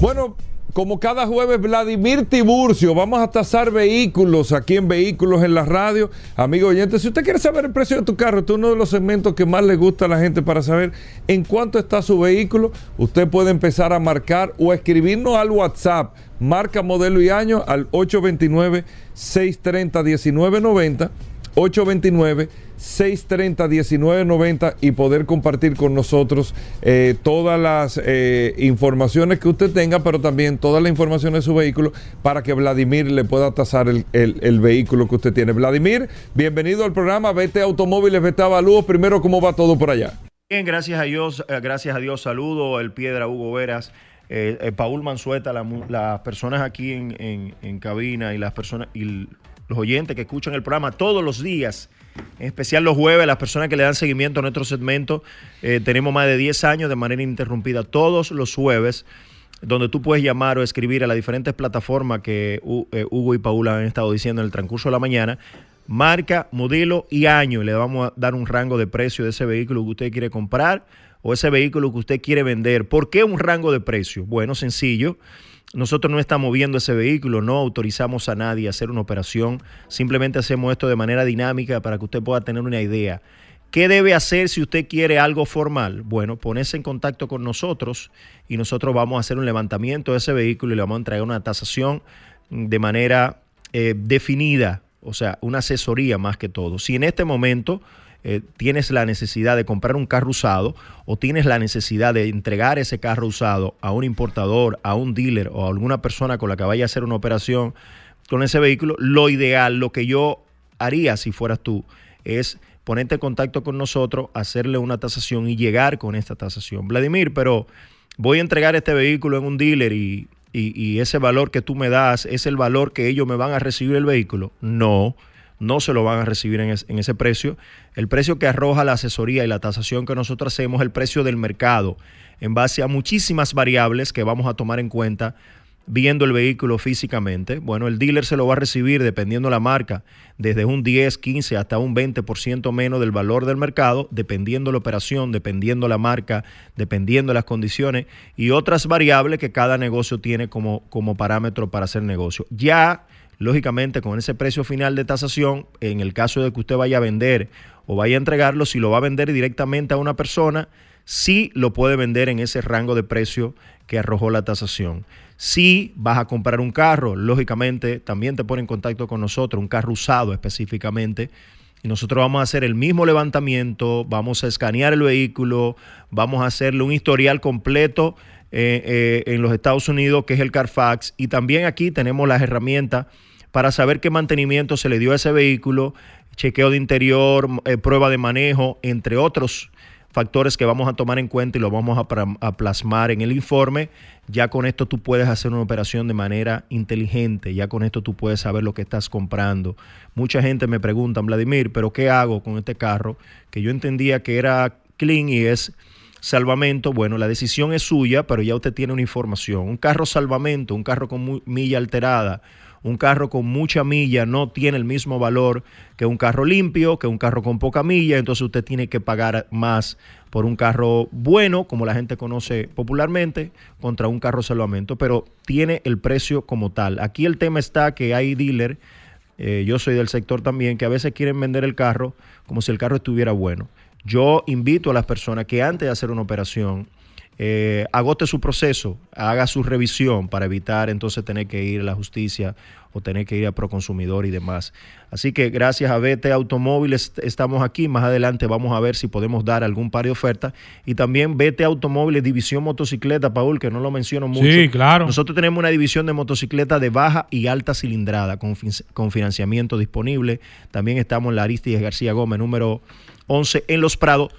Bueno, como cada jueves, Vladimir Tiburcio, vamos a tasar vehículos aquí en Vehículos en la Radio. Amigo oyente, si usted quiere saber el precio de tu carro, este es uno de los segmentos que más le gusta a la gente para saber en cuánto está su vehículo. Usted puede empezar a marcar o escribirnos al WhatsApp, marca, modelo y año al 829-630-1990. 829-630-1990 y poder compartir con nosotros eh, todas las eh, informaciones que usted tenga, pero también toda la información de su vehículo para que Vladimir le pueda tasar el, el- vehículo que usted tiene. Vladimir, bienvenido al programa Vete Automóviles, Vete Avalúos. Primero, ¿cómo va todo por allá? Bien, gracias a Dios, eh, gracias a Dios, saludo el Piedra Hugo Veras, Paul Mansueta, las personas aquí en, en- en cabina y las personas y los oyentes que escuchan el programa todos los días, en especial los jueves, las personas que le dan seguimiento a nuestro segmento. eh, tenemos más de 10 años de manera ininterrumpida todos los jueves donde tú puedes llamar o escribir a las diferentes plataformas que eh, Hugo y Paula han estado diciendo en el transcurso de la mañana. Marca, modelo y año. y Le vamos a dar un rango de precio de ese vehículo que usted quiere comprar o ese vehículo que usted quiere vender. ¿Por qué un rango de precio? Bueno, sencillo. Nosotros no estamos viendo ese vehículo, no autorizamos a nadie a hacer una operación, simplemente hacemos esto de manera dinámica para que usted pueda tener una idea. ¿Qué debe hacer si usted quiere algo formal? Bueno, ponerse en contacto con nosotros y nosotros vamos a hacer un levantamiento de ese vehículo y le vamos a entregar una tasación de manera eh, definida, o sea, una asesoría más que todo. Si en este momento eh, tienes la necesidad de comprar un carro usado o tienes la necesidad de entregar ese carro usado a un importador, a un dealer o a alguna persona con la que vaya a hacer una operación con ese vehículo, lo ideal, lo que yo haría si fueras tú, es ponerte en contacto con nosotros, hacerle una tasación y llegar con esta tasación. Vladimir, pero voy a entregar este vehículo en un dealer y, y, y ese valor que tú me das es el valor que ellos me van a recibir el vehículo. No, no se lo van a recibir en, es- en ese precio. El precio que arroja la asesoría y la tasación que nosotros hacemos es el precio del mercado en base a muchísimas variables que vamos a tomar en cuenta viendo el vehículo físicamente. Bueno, el dealer se lo va a recibir dependiendo la marca, desde un 10, 15 hasta un 20% menos del valor del mercado, dependiendo la operación, dependiendo la marca, dependiendo las condiciones y otras variables que cada negocio tiene como, como parámetro para hacer negocio. Ya, lógicamente, con ese precio final de tasación, en el caso de que usted vaya a vender o vaya a entregarlo, si lo va a vender directamente a una persona, sí lo puede vender en ese rango de precio que arrojó la tasación. Si vas a comprar un carro, lógicamente también te pone en contacto con nosotros, un carro usado específicamente, y nosotros vamos a hacer el mismo levantamiento, vamos a escanear el vehículo, vamos a hacerle un historial completo eh, eh, en los Estados Unidos, que es el Carfax, y también aquí tenemos las herramientas para saber qué mantenimiento se le dio a ese vehículo, chequeo de interior, eh, prueba de manejo, entre otros factores que vamos a tomar en cuenta y lo vamos a, a plasmar en el informe. Ya con esto tú puedes hacer una operación de manera inteligente, ya con esto tú puedes saber lo que estás comprando. Mucha gente me pregunta, Vladimir, pero ¿qué hago con este carro? Que yo entendía que era clean y es salvamento. Bueno, la decisión es suya, pero ya usted tiene una información. Un carro salvamento, un carro con milla alterada, un carro con mucha milla no tiene el mismo valor que un carro limpio, que un carro con poca milla, entonces usted tiene que pagar más por un carro bueno, como la gente conoce popularmente, contra un carro salvamento, pero tiene el precio como tal. Aquí el tema está que hay dealer, eh, yo soy del sector también, que a veces quieren vender el carro como si el carro estuviera bueno. Yo invito a las personas que antes de hacer una operación, eh, agote su proceso, haga su revisión para evitar entonces tener que ir a la justicia o tener que ir a Proconsumidor y demás. Así que gracias a BT Automóviles estamos aquí. Más adelante vamos a ver si podemos dar algún par de ofertas. Y también BT Automóviles, División Motocicleta, Paul, que no lo menciono mucho. Sí, claro. Nosotros tenemos una división de motocicleta de baja y alta cilindrada con, con financiamiento disponible. También estamos en la Aristides García Gómez, número 11, en Los Prados.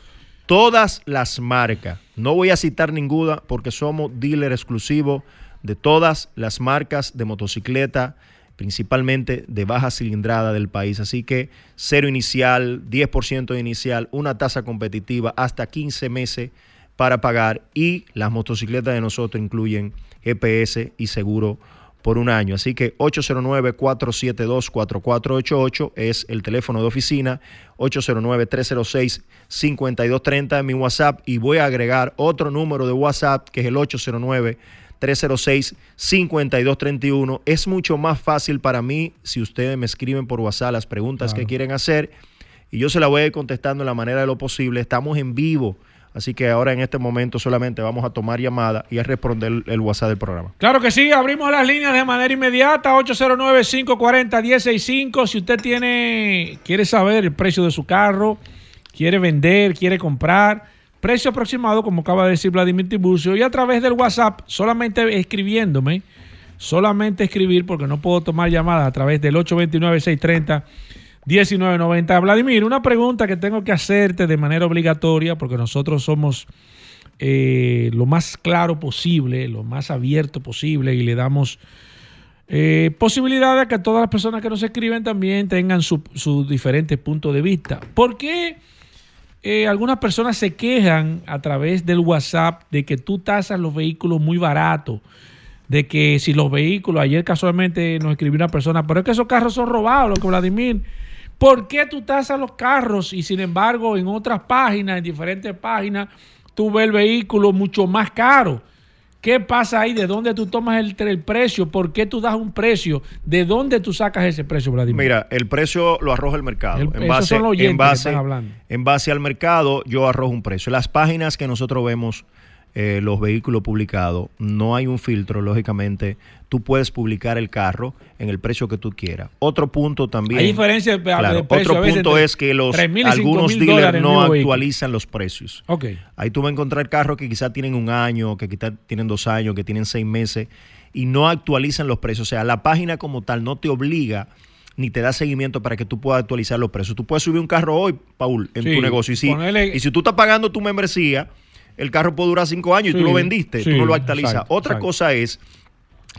Todas las marcas, no voy a citar ninguna porque somos dealer exclusivo de todas las marcas de motocicleta, principalmente de baja cilindrada del país. Así que cero inicial, 10% de inicial, una tasa competitiva hasta 15 meses para pagar y las motocicletas de nosotros incluyen GPS y seguro por un año. Así que 809-472-4488 es el teléfono de oficina, 809-306-5230 en mi WhatsApp y voy a agregar otro número de WhatsApp que es el 809 306-5231. Es mucho más fácil para mí si ustedes me escriben por WhatsApp las preguntas que quieren hacer y yo se las voy a ir contestando en la manera de lo posible. Estamos en vivo, así que ahora en este momento solamente vamos a tomar llamada y a responder el, WhatsApp del programa. Claro que sí, abrimos las líneas de manera inmediata, 809-540-165. Si usted tiene, quiere saber el precio de su carro, quiere vender, quiere comprar, precio aproximado, como acaba de decir Vladimir Tiburcio, y a través del WhatsApp, solamente escribiéndome, solamente escribir, porque no puedo tomar llamadas a través del 829-630-1990. Vladimir, una pregunta que tengo que hacerte de manera obligatoria, porque nosotros somos eh, lo más claro posible, lo más abierto posible y le damos eh, posibilidad de que todas las personas que nos escriben también tengan su, su diferente punto de vista. ¿Por qué eh, algunas personas se quejan a través del WhatsApp de que tú tasas los vehículos muy baratos? De que si los vehículos, ayer casualmente nos escribió una persona, pero es que esos carros son robados, lo que Vladimir. ¿Por qué tú tasas los carros y sin embargo en otras páginas, en diferentes páginas, tú ves el vehículo mucho más caro? ¿Qué pasa ahí? ¿De dónde tú tomas el, el precio? ¿Por qué tú das un precio? ¿De dónde tú sacas ese precio, Vladimir? Mira, el precio lo arroja el mercado. El- en, base, en, que base, están hablando. en base al mercado, yo arrojo un precio. Las páginas que nosotros vemos, eh, los vehículos publicados, no hay un filtro, lógicamente. Tú puedes publicar el carro en el precio que tú quieras. Otro punto también. Hay diferencia de- de Claro, precio a otro punto es que los 3.000 y algunos 5.000 dealers no vehículo. actualizan los precios. Ok. Ahí tú vas a encontrar carros que quizás tienen un año, que quizás tienen dos años, que tienen seis meses y no actualizan los precios. O sea, la página como tal no te obliga ni te da seguimiento para que tú puedas actualizar los precios. Tú puedes subir un carro hoy, Paul, en Sí, tu negocio. Y si, ponele- y si tú estás pagando tu membresía, el carro puede durar cinco años y tú lo vendiste, sí, tú no lo actualizas. exacto, Otra exacto. cosa es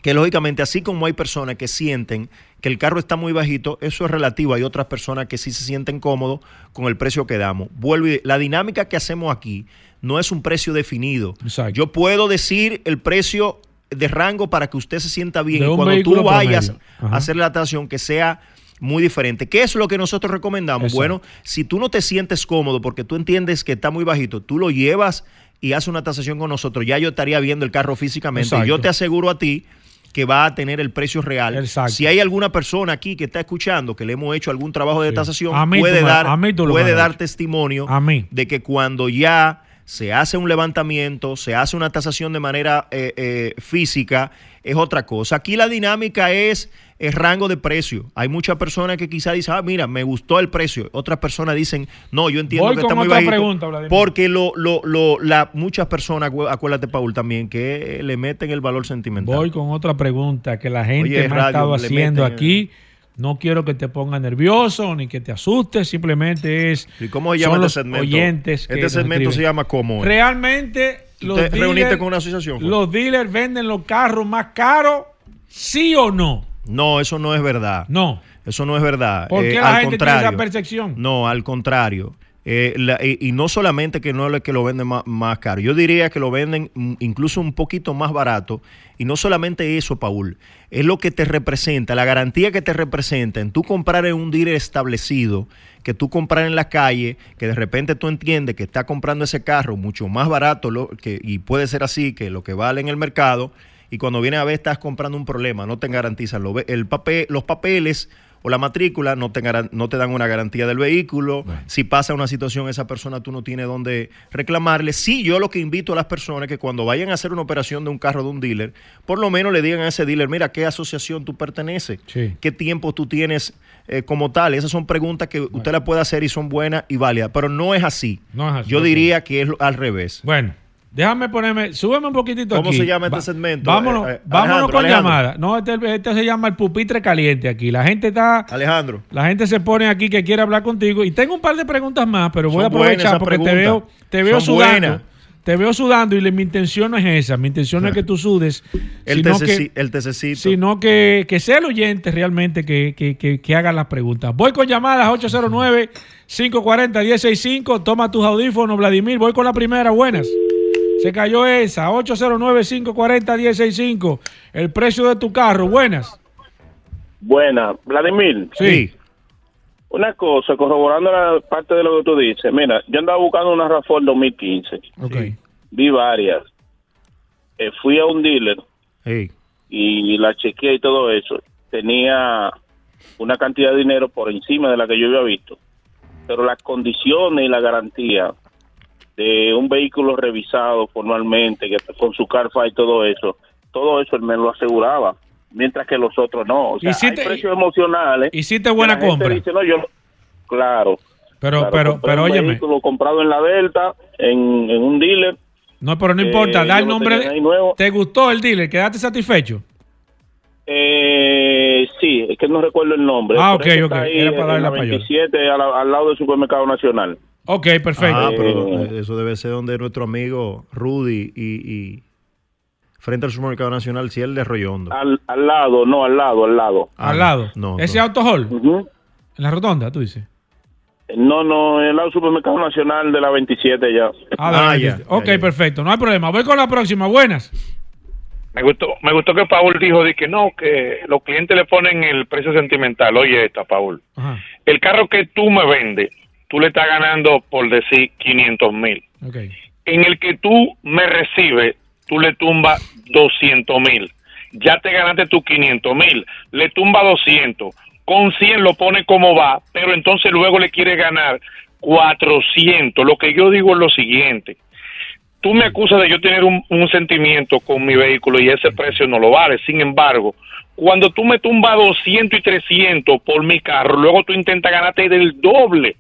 que lógicamente así como hay personas que sienten que el carro está muy bajito, eso es relativo. Hay otras personas que sí se sienten cómodos con el precio que damos. Vuelvo y la dinámica que hacemos aquí no es un precio definido. Exacto. Yo puedo decir el precio de rango para que usted se sienta bien y cuando tú vayas a hacer la tasación que sea muy diferente. ¿Qué es lo que nosotros recomendamos? Bueno, si tú no te sientes cómodo porque tú entiendes que está muy bajito, tú lo llevas y haces una tasación con nosotros. Ya yo estaría viendo el carro físicamente. Exacto. Yo te aseguro a ti que va a tener el precio real. Exacto. Si hay alguna persona aquí que está escuchando que le hemos hecho algún trabajo de Sí. tasación, A mí puede me- dar, puede dar testimonio A mí. de que cuando ya se hace un levantamiento, se hace una tasación de manera eh, eh, física, es otra cosa. Aquí la dinámica es el rango de precio. Hay muchas personas que quizás dicen, ah, mira, me gustó el precio. Otras personas dicen, no, yo entiendo Voy que con está muy otra bajito. pregunta, porque lo, lo, lo, la, muchas personas, acu- acuérdate, Paul, también, que le meten el valor sentimental. Voy con otra pregunta que la gente Oye, me ha estado haciendo aquí. No quiero que te pongas nervioso ni que te asustes, simplemente es. ¿Y cómo se llama este los segmento? oyentes que Este segmento se llama ¿Cómo? Realmente, los ¿Te reuniste dealers- con una asociación? ¿Los dealers venden los carros más caros? ¿Sí o no? No, eso no es verdad. No. Eso no es verdad. ¿Por qué Eh, la al gente tiene esa percepción? No, al contrario. Eh, la- y, y no solamente que no es que lo venden más, más caro, yo diría que lo venden incluso un poquito más barato. Y no solamente eso, Paul, es lo que te representa, la garantía que te representa en tú comprar en un dealer establecido, que tú comprar en la calle, que de repente tú entiendes que está comprando ese carro mucho más barato lo, que, y puede ser así que lo que vale en el mercado. Y cuando viene a ver, estás comprando un problema, no te garantizan lo el papel, los papeles o la matrícula, no te, no te dan una garantía del vehículo. Si pasa una situación, esa persona tú no tienes dónde reclamarle. Sí, yo lo que invito a las personas que cuando vayan a hacer una operación de un carro de un dealer, por lo menos le digan a ese dealer, mira, ¿qué asociación tú perteneces? Sí. ¿Qué tiempo tú tienes eh, como tal? Esas son preguntas que usted las puede hacer y son buenas y válidas, pero no es así. No es así, Yo diría que es al revés. Bueno, déjame ponerme, súbeme un poquito ¿Cómo aquí. se llama este segmento? Vámonos, Eh, eh, vámonos con Alejandro. llamada. No, este, este se llama el pupitre caliente aquí. La gente está, Alejandro. la gente se pone aquí que quiere hablar contigo y tengo un par de preguntas más, pero voy Son a aprovechar porque te veo, te veo Son sudando. buenas. Te veo sudando y le- mi intención no es esa. Mi intención no es que tú sudes, El, sino tececi- que, el tececito. sino que, que sea el oyente realmente que, que, que, que haga las preguntas. Voy con llamadas 809-540-165. Toma tus audífonos, Vladimir. Voy con la primera. Buenas. Se cayó esa. 809-540-165. El precio de tu carro. Buenas. Buena, Vladimir. Sí. Una cosa, corroborando la parte de lo que tú dices. Mira, yo andaba buscando una RAFOR 2015. Ok. Vi varias. Eh, fui a un dealer Hey. y la chequeé y todo eso. Tenía una cantidad de dinero por encima de la que yo había visto. Pero las condiciones y la garantía de un vehículo revisado formalmente, que con su carfa y todo eso, todo eso él me lo aseguraba. Mientras que los otros no. O sea, Hiciste- hay precios emocionales. Hiciste buena compra. dice, no, yo, claro. Pero, claro, pero, pero un óyeme. vehículo comprado en la Delta, en, en un dealer. No, pero no Eh, importa. Da el nombre. ¿Te gustó el dealer? ¿Quedaste satisfecho? Eh, sí, es que no recuerdo el nombre. Ah, Por ok, ok. está ahí Era para en darle la la payola. 27, al, al lado del Supermercado Nacional. Ok, perfecto. Ah, pero Eh, eh, eso debe ser donde nuestro amigo Rudy y, y frente al supermercado nacional, si él de Rollondo. Al, al lado, no, al lado, al lado. Ah, Al lado. No, Ese no. auto hall. Ujú. En la rotonda, tú dices. No, no, el lado del Supermercado Nacional de la 27 ya. Ah, Ah, ya, ok, ya, ya. perfecto. No hay problema. Voy con la próxima. Buenas. Me gustó, me gustó que Paul dijo de que no, que los clientes le ponen el precio sentimental. Oye, esta, Paul. Ajá. El carro que tú me vendes, tú le estás ganando, por decir, 500 mil. En el que tú me recibes, tú le tumbas 200 mil. Ya te ganaste tus 500 mil. Le tumba 200. Con 100 lo pone como va, pero entonces luego le quiere ganar 400. Lo que yo digo es lo siguiente. Tú me acusas de yo tener un, un sentimiento con mi vehículo y ese precio no lo vale. Sin embargo, cuando tú me tumbas 200 y 300 por mi carro, luego tú intentas ganarte del doble.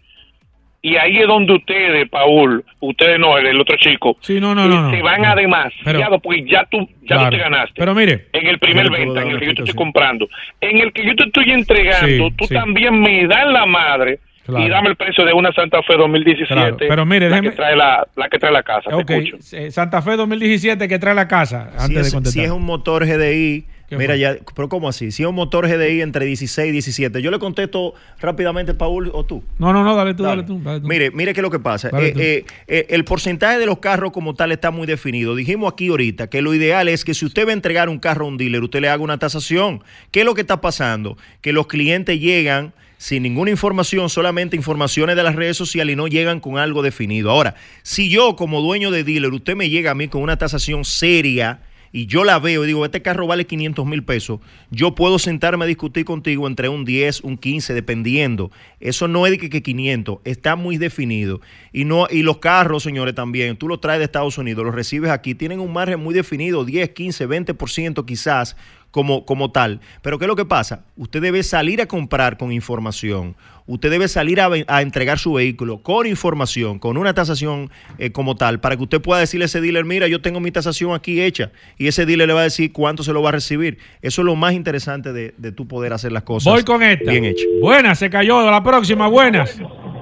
Y ahí es donde ustedes, Paul, ustedes no, el, el otro chico, Sí, no, no, no. no. se van No. a demasiado porque ya tú ya Claro. te ganaste. Pero mire, en el primer venta, en el que yo te estoy comprando, en el que yo te estoy entregando, Sí, tú sí. también me das la madre Claro. y dame el precio de una Santa Fe 2017, Claro, pero mire, la déjeme- que trae la, la que trae la casa. ok, Te escucho. eh, Santa Fe 2017 que trae la casa, antes Si de es, contestar. si es un motor GDI, ¿Qué mira fue? ya, pero ¿cómo así? Si es un motor GDI entre 16 y 17, yo le contesto rápidamente, Paul, o tú. No, no, no, dale tú, dale, Dale. tú. dale tú. Mire, mire qué es lo que pasa. Eh, eh, eh, el porcentaje de los carros como tal está muy definido. Dijimos aquí ahorita que lo ideal es que si usted va a entregar un carro a un dealer, usted le haga una tasación. ¿Qué es lo que está pasando? Que los clientes llegan sin ninguna información, solamente informaciones de las redes sociales y no llegan con algo definido. Ahora, si yo como dueño de dealer, usted me llega a mí con una tasación seria, y yo la veo y digo, este carro vale 500 mil pesos, yo puedo sentarme a discutir contigo entre un 10, un 15, dependiendo. Eso no es de que, que 500, está muy definido. Y, no, y los carros, señores, también, tú los traes de Estados Unidos, los recibes aquí, tienen un margen muy definido, 10, 15, 20% quizás como, como tal. Pero ¿qué es lo que pasa? Usted debe salir a comprar con información. Usted debe salir a, a entregar su vehículo con información, con una tasación eh, como tal, para que usted pueda decirle a ese dealer, mira, yo tengo mi tasación aquí hecha, y ese dealer le va a decir cuánto se lo va a recibir. Eso es lo más interesante de, de tú poder hacer las cosas Voy con esta. bien hechas. Buenas, se cayó. La próxima, buenas.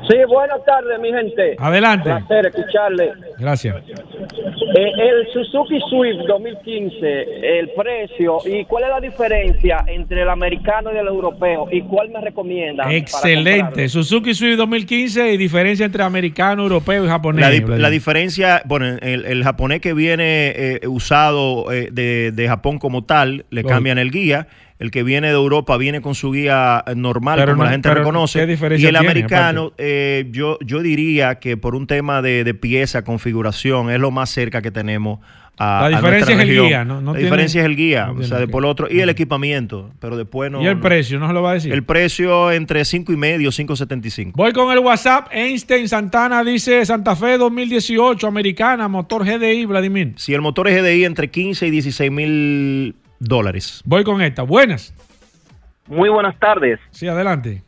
Sí, buenas tardes, mi gente. Adelante. Placer escucharle. Gracias. Eh, el Suzuki Swift 2015, el precio y cuál es la diferencia entre el americano y el europeo y cuál me recomienda. Excelente. Suzuki Swift 2015 y diferencia entre americano, europeo y japonés. La, di- Vladimir. la diferencia, bueno, el, el japonés que viene eh, usado eh, de, de Japón como tal, le Lógico. cambian el guía. El que viene de Europa viene con su guía normal, Pero como no- la gente reconoce. ¿qué diferencia y el tiene, americano, eh, yo, yo diría que por un tema de, de pieza, configuración, es lo más cerca que tenemos a La diferencia es el guía, ¿no? No la tiene- diferencia es el guía, no o sea, de que- por lo otro, y el equipamiento, pero después no. y el precio, ¿no se lo va a decir? El precio entre 5 y medio, 5.75. Voy con el WhatsApp. Einstein Santana dice Santa Fe 2018, americana, motor GDI, Vladimir. Si el motor es GDI entre 15 y 16 mil dólares. Voy con esta. Buenas. Muy buenas tardes. Sí, adelante.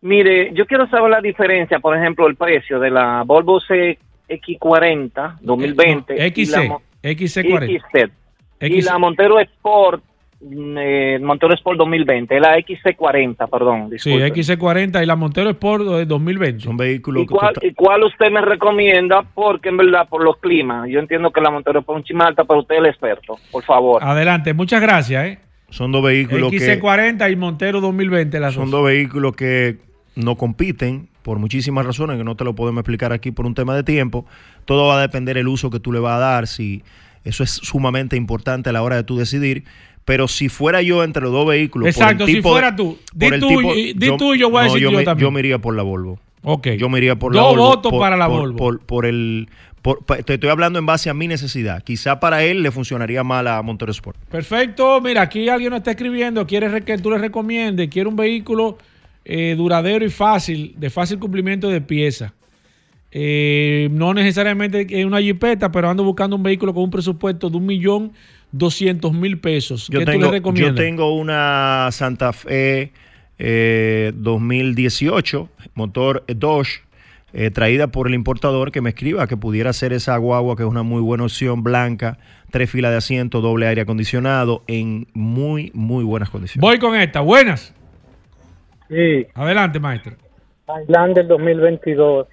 Mire, yo quiero saber la diferencia, por ejemplo, el precio de la Volvo CX40 2020 y XC, la, mo- XC40. XZ. y la Montero Sport eh, Montero Sport 2020, la XC40, perdón. Sí, disculpe. XC40 y la Montero Sport de 2020. Son vehículos ¿Y cuál, ¿Y cuál usted me recomienda? Porque en verdad, por los climas, yo entiendo que la Montero es un chimalta, pero usted es el experto, por favor. Adelante, muchas gracias. ¿eh? Son dos vehículos que XC40 y Montero 2020. Las son dos. dos vehículos que no compiten por muchísimas razones que no te lo podemos explicar aquí por un tema de tiempo. Todo va a depender del uso que tú le vas a dar, si eso es sumamente importante a la hora de tú decidir. Pero si fuera yo entre los dos vehículos, Exacto, si fuera tú. Di tú tipo- y- di tú y yo voy a decir yo me, también. Yo me iría por la Volvo. Ok. Yo me iría por Dos la Volvo. votos por- para la por- Volvo. Por, por el, te estoy hablando en base a mi necesidad. Quizá para él le funcionaría mal a Montero Sport. Perfecto. Mira, aquí alguien nos está escribiendo. Quiere re- que tú le recomiendes. Quiere un vehículo eh, duradero y fácil, de fácil cumplimiento de piezas. Eh, no necesariamente es una jipeta, pero ando buscando un vehículo con un presupuesto de un millón doscientos mil pesos. Yo ¿Qué tú le yo recomiendas? tengo una Santa Fe eh, 2018, motor Dodge, eh, traída por el importador que me escriba que pudiera ser esa guagua, que es una muy buena opción, blanca, tres filas de asiento, doble aire acondicionado, en muy, muy buenas condiciones. Voy con esta. Buenas. Sí, Adelante, maestro. Highlander 2022.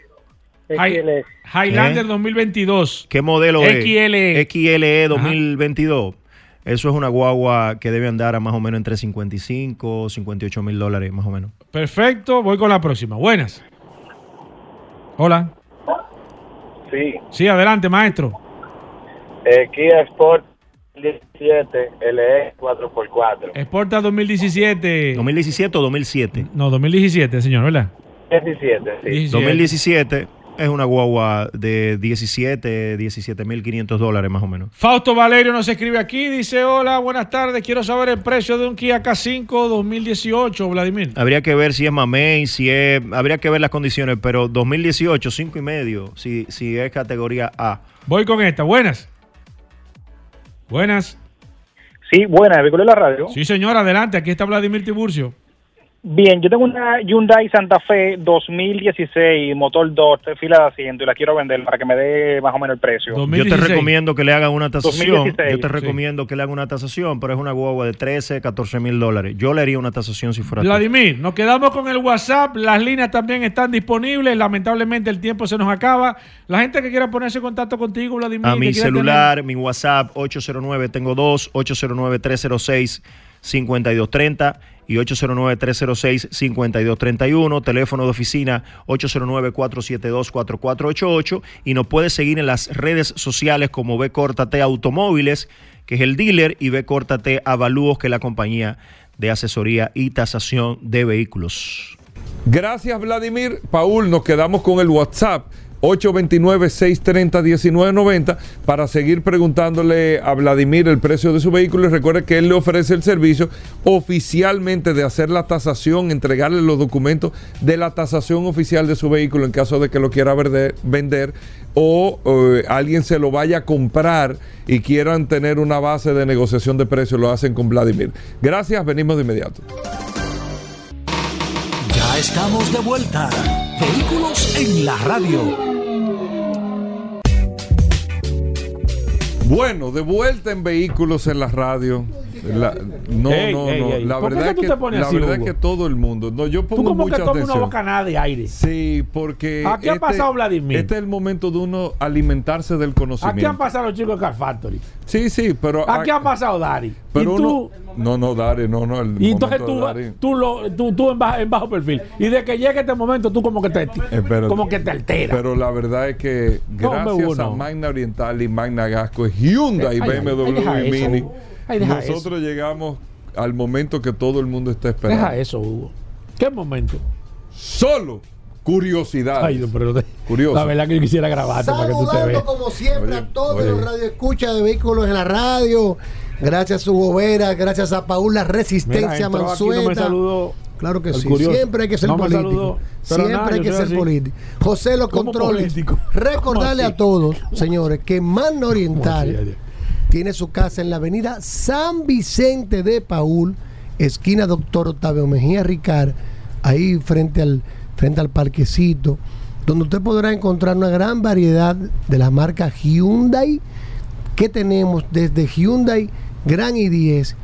XLS. Highlander ¿Eh? 2022. ¿Qué modelo es? XLE. XLE 2022. Eso es una guagua que debe andar a más o menos entre 55 58 mil dólares, más o menos. Perfecto. Voy con la próxima. Buenas. Hola. Sí, Sí, adelante, maestro. eh, Kia Sport 17 LE 4x4. Exporta 2017. 2017 o 2007. No, 2017, señor, ¿verdad? 17, sí. 17. 2017. Es una guagua de 17, 17 mil 500 dólares más o menos. Fausto Valerio nos escribe aquí, dice, hola, buenas tardes, quiero saber el precio de un Kia K5 2018, Vladimir. Habría que ver si es Mamey, si es, habría que ver las condiciones, pero 2018, cinco y medio, si, si es categoría A. Voy con esta, buenas. Buenas. Sí, buena, vehículo de la radio. Sí, señor, adelante, aquí está Vladimir Tiburcio. Bien, yo tengo una Hyundai Santa Fe 2016, motor 2, fila de asiento y la quiero vender para que me dé más o menos el precio. Yo te recomiendo que le hagan una tasación. 2016. Yo te Sí. recomiendo que le hagan una tasación, pero es una guagua de 13, 14 mil dólares. Yo le haría una tasación si fuera tú. Vladimir, nos quedamos con el WhatsApp, las líneas también están disponibles, lamentablemente el tiempo se nos acaba. La gente que quiera ponerse en contacto contigo, Vladimir. A mi celular, mi WhatsApp, 809, tengo dos, 809-306-5230 y 809-306-5231, teléfono de oficina 809-472-4488 y nos puedes seguir en las redes sociales como B Córtate Automóviles, que es el dealer, y B Córtate Avalúos, que es la compañía de asesoría y tasación de vehículos. Gracias, Vladimir. Paul, nos quedamos con el WhatsApp 829-630-1990 para seguir preguntándole a Vladimir el precio de su vehículo. Y recuerde que él le ofrece el servicio oficialmente de hacer la tasación, entregarle los documentos de la tasación oficial de su vehículo en caso de que lo quiera vender o eh, alguien se lo vaya a comprar y quieran tener una base de negociación de precios, lo hacen con Vladimir. Gracias, venimos de inmediato. Ya estamos de vuelta. En la radio. Bueno, de vuelta en vehículos en la radio. La- no, Ey, no, ey, no. ey. La ¿Por qué verdad es tú que la verdad es que todo el mundo. No, yo Tú pongo como que tomas una bocanada de aire. Sí, porque ¿A qué ha pasado, Vladimir? Este es el momento de uno alimentarse del conocimiento. Aquí han pasado los chicos de Car Factory. Sí, sí, pero Aquí han pasado Dari. pero y tú, uno- no, no, Dari, no, no, el y entonces tú, tú, lo, tú, tú en, bajo, en bajo perfil. Y de que llegue este momento, tú como que te, como que te altera. Pero la verdad es que gracias a. Magna Oriental y Magna Gasco, Hyundai, BMW y eso, Mini. Ay, deja nosotros llegamos al momento que todo el mundo está esperando. Deja eso, Hugo. ¿Qué momento? Solo curiosidad. Ay, no, pero de- Curioso. La verdad que yo quisiera grabarte para que tú te Saludando veas. como siempre Oye, a todos oye. los radioescuchas de vehículos en la radio. Gracias a Hugo Vera, gracias a Paula Mira, Resistencia aquí, no me Mansueta. saludó claro que sí, curioso. siempre hay que ser No político. saludó, Siempre nada, hay que ser así. político. José, los ¿Cómo controles. político? Recordarle ¿Cómo a todos, señores, que Magna ¿Cómo así, Oriental? Tiene su casa en la avenida San Vicente de Paul, esquina Doctor Octavio Mejía Ricard, ahí frente al, frente al parquecito, donde usted podrá encontrar una gran variedad de la marca Hyundai que tenemos desde Hyundai Grand i10,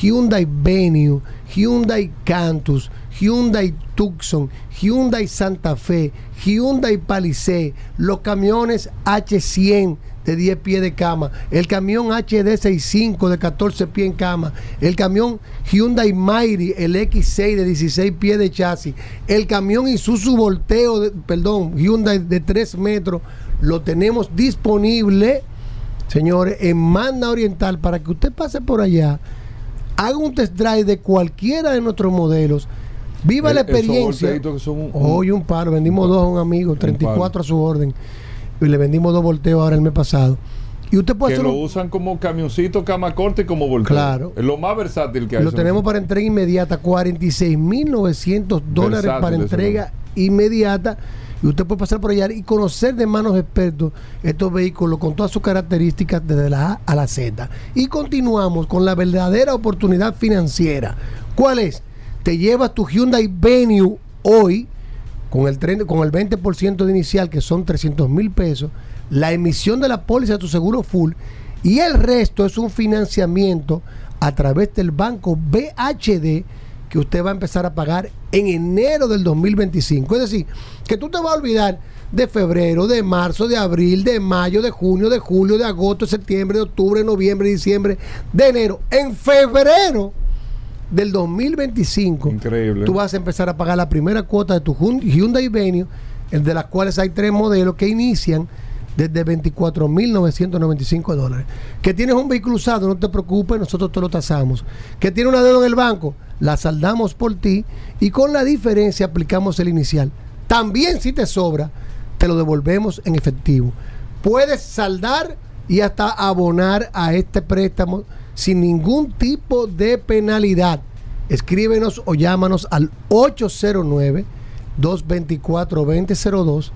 Hyundai Venue, Hyundai Cantus, Hyundai Tucson, Hyundai Santa Fe, Hyundai Palisade, los camiones H100 de 10 pies de cama, el camión HD65 de 14 pies en cama, el camión Hyundai Mighty, el X6 de 16 pies de chasis, el camión Isuzu Volteo, de- perdón, Hyundai de 3 metros, lo tenemos disponible señores, en Magna Oriental para que usted pase por allá, haga un test drive de cualquiera de nuestros modelos, viva El- la experiencia. que son un- Hoy un paro, vendimos dos a un amigo, 34 a su orden, y le vendimos dos volteos ahora el mes pasado. Y usted puede que hacer lo un- usan como camioncito, cama corta y como volteo. Claro. Es lo más versátil que hay. lo tenemos para entrega inmediata, 46.900 dólares para entrega inmediata. Y usted puede pasar por allá y conocer de manos expertos estos vehículos con todas sus características desde la A a la Z. Y continuamos con la verdadera oportunidad financiera. ¿Cuál es? Te llevas tu Hyundai Venue hoy con el, tren- con el 20% de inicial, que son 300 mil pesos, la emisión de la póliza de tu seguro full y el resto es un financiamiento a través del banco BHD que usted va a empezar a pagar en enero del 2025. Es decir, que tú te vas a olvidar de febrero, de marzo, de abril, de mayo, de junio, de julio, de agosto, de septiembre, de octubre, de noviembre, de diciembre, de enero. En febrero del 2025, Increíble. tú vas a empezar a pagar la primera cuota de tu Hyun- Hyundai Venue, el de las cuales hay tres modelos que inician desde 24.995 dólares. Que tienes un vehículo usado, no te preocupes, nosotros te lo tasamos. Que tiene una deuda en el banco, la saldamos por ti y con la diferencia aplicamos el inicial. También si te sobra, te lo devolvemos en efectivo. Puedes saldar y hasta abonar a este préstamo sin ningún tipo de penalidad. Escríbenos o llámanos al 809-224-2002,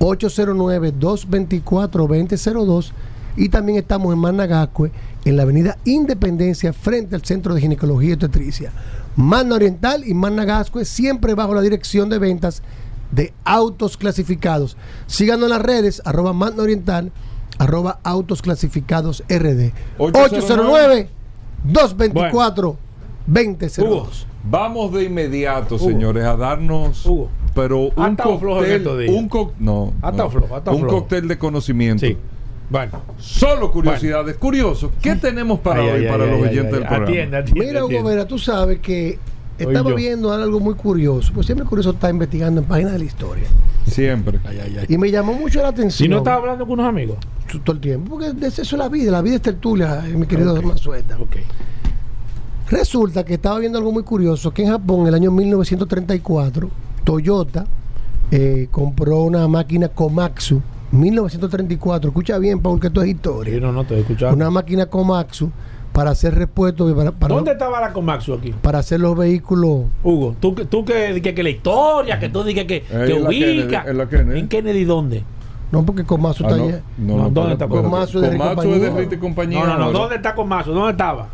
809-224-2002 y también estamos en Managascue, en la avenida Independencia, frente al Centro de Ginecología y Obstetricia. Magna Oriental y Managascue, siempre bajo la dirección de ventas de autos clasificados. Síganos en las redes, arroba Magna Oriental, arroba autos clasificados RD. 809-224-2002. Vamos de inmediato, señores, a darnos. Pero un cóctel. Un co- no, no. flojo, cóctel de conocimiento. Bueno. Solo curiosidades. Curioso. ¿Qué tenemos para Ay, hoy ay, para ay, los ay, oyentes ay, del ay. programa? Atiende, atiende, Mira, Hugo. Vera, tú sabes que estaba viendo algo muy curioso, pues siempre curioso está investigando en páginas de la historia. Siempre. Y me llamó mucho la atención. Si no estaba hablando con unos amigos. todo el tiempo, porque de eso es la vida, la vida es tertulia, eh, mi querido Mansueta. Resulta que estaba viendo algo muy curioso, que en Japón, en el año 1934, Toyota eh, compró una máquina Komatsu, 1934, escucha bien, Paul, que esto es historia. Yo no, no estoy escuchando. Una máquina Komatsu para hacer repuestos, y para, para, ¿Dónde estaba la Comaxu aquí? para hacer los vehículos. Hugo, tú, que- tú que, que, que la historia, que tú digas que, que en la ubica. Kennedy, en la Kennedy. ¿En Kennedy dónde? No, porque Komatsu Ah, está no, allá. no, ¿dónde está Komatsu es de Komatsu compañía. es de Rita y compañía. No, no. ¿Dónde está Comaxu? ¿Dónde estaba?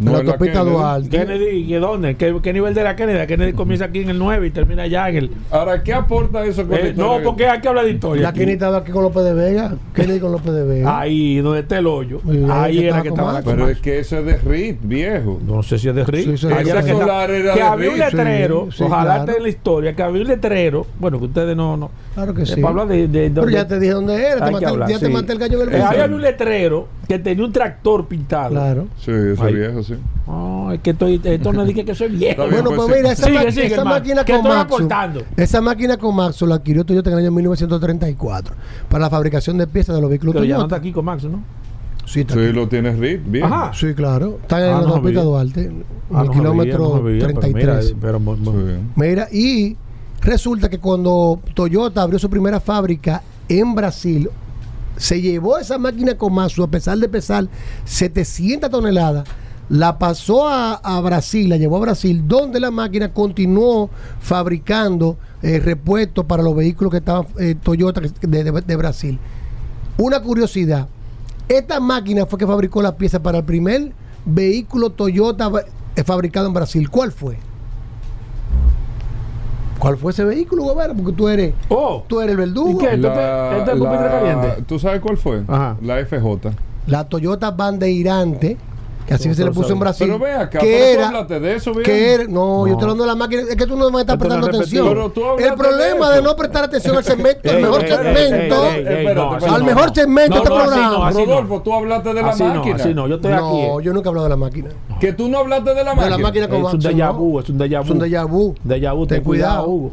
No, la la Kennedy. Duarte. Kennedy, ¿qué dónde? ¿Qué, qué nivel de la Kennedy? La Kennedy comienza aquí en el 9 y termina allá en el. Ahora, ¿qué aporta eso con la Eh, historia? no, porque hay que hablar de historia. La aquí. Kennedy estaba aquí con López de Vega. Kennedy con López de Vega. Ahí, donde está el hoyo. Ahí que era que estaba la Comaxu. Pero es que eso es de RIT, viejo. No sé si es de Rick. Sí, sí, Ahí sí, era que, era que de había un letrero. Sí, sí, ojalá claro. esté en la historia. Que había un letrero. Bueno, que ustedes no. no Claro que eh, sí. para de. de- de- Pero ya te dije dónde era, te maté, hablar, ya te maté el gallo en el Eh, había un letrero que tenía un tractor pintado. Claro. Sí, ese Ahí. viejo, sí. No, es que estoy, esto no dije que soy viejo. Bien, Bueno, pues pues, mira, esa, Sigue, ma- sigue, esa hermano, máquina Komatsu, aportando. esa máquina Komatsu la adquirió Toyota en el año 1934 para la fabricación de piezas de los vehículos Pero ya no está aquí con Max, ¿no? Sí, está Sí, lo tienes RIT, bien. Ajá. Sí, claro. Está en Ah, la no. Duarte, en Ah, el no kilómetro no sabía, pero 33. mira, pero Sí. Mira, y resulta que cuando Toyota abrió su primera fábrica en Brasil, se llevó esa máquina Komatsu, a pesar de pesar 700 toneladas, la pasó a, Brasil, la llevó a Brasil, donde la máquina continuó fabricando eh, repuestos para los vehículos que estaban eh, Toyota de, de- Brasil. Una curiosidad, esta máquina fue que fabricó la pieza para el primer vehículo Toyota eh, fabricado en Brasil. ¿Cuál fue? ¿Cuál fue ese vehículo, Gobera? Porque tú eres, Oh, tú eres el verdugo. ¿Y qué? ¿Esto La- es caliente? ¿Tú sabes cuál fue? Ajá. La FJ. La Toyota Bandeirante, que así No, se le puso en. Brasil. Pero ve acá, que tú era, hablaste de eso, bien. que era- no, No. yo estoy hablando de la máquina. Es que tú no me estás prestando es atención. El problema de de, no prestar atención al segmento, Ey, mejor segmento, al mejor segmento de este programa. Rodolfo, tú hablaste de la no, máquina. así no. Yo estoy No, aquí. yo nunca he hablado de la máquina. Que tú no hablaste de la De máquina. la máquina Es con un déjà vu, es un déjà vu. Es un déjà vu. Déjà vu, Ten cuidado. Hugo.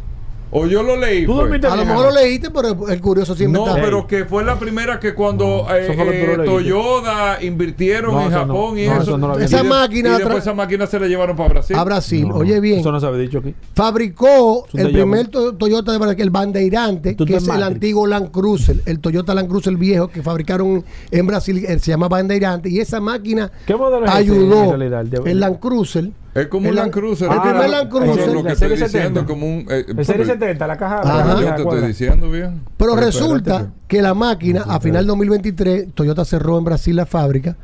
O yo lo leí. Tú dormiste A lo mejor lo leíste, pero el curioso siempre No, está. pero que fue la primera que cuando No, eh, eh. Toyota invirtieron No, en no. Japón y No, eso. Esa y máquina Y después esa máquina se la llevaron para Brasil. a Brasil. No, Oye bien, Eso no se había dicho aquí. fabricó el primer to- Toyota de Brasil, el Bandeirante, que es el antiguo Land Cruiser, el Toyota Land Cruiser viejo que fabricaron en Brasil, eh, se llama Bandeirante, y esa máquina ¿Qué modelo es ese, ayudó en realidad? El de- el Land Cruiser. Es como El un Land- Cruiser. el Ah, primer Land Cruiser. Lo que La estoy serie diciendo 70. como un. eh, El Serie pero- 70, la caja. Ajá. la Yo caja te estoy diciendo bien. Pero resulta que la máquina, a final del 2023, Toyota cerró en Brasil la fábrica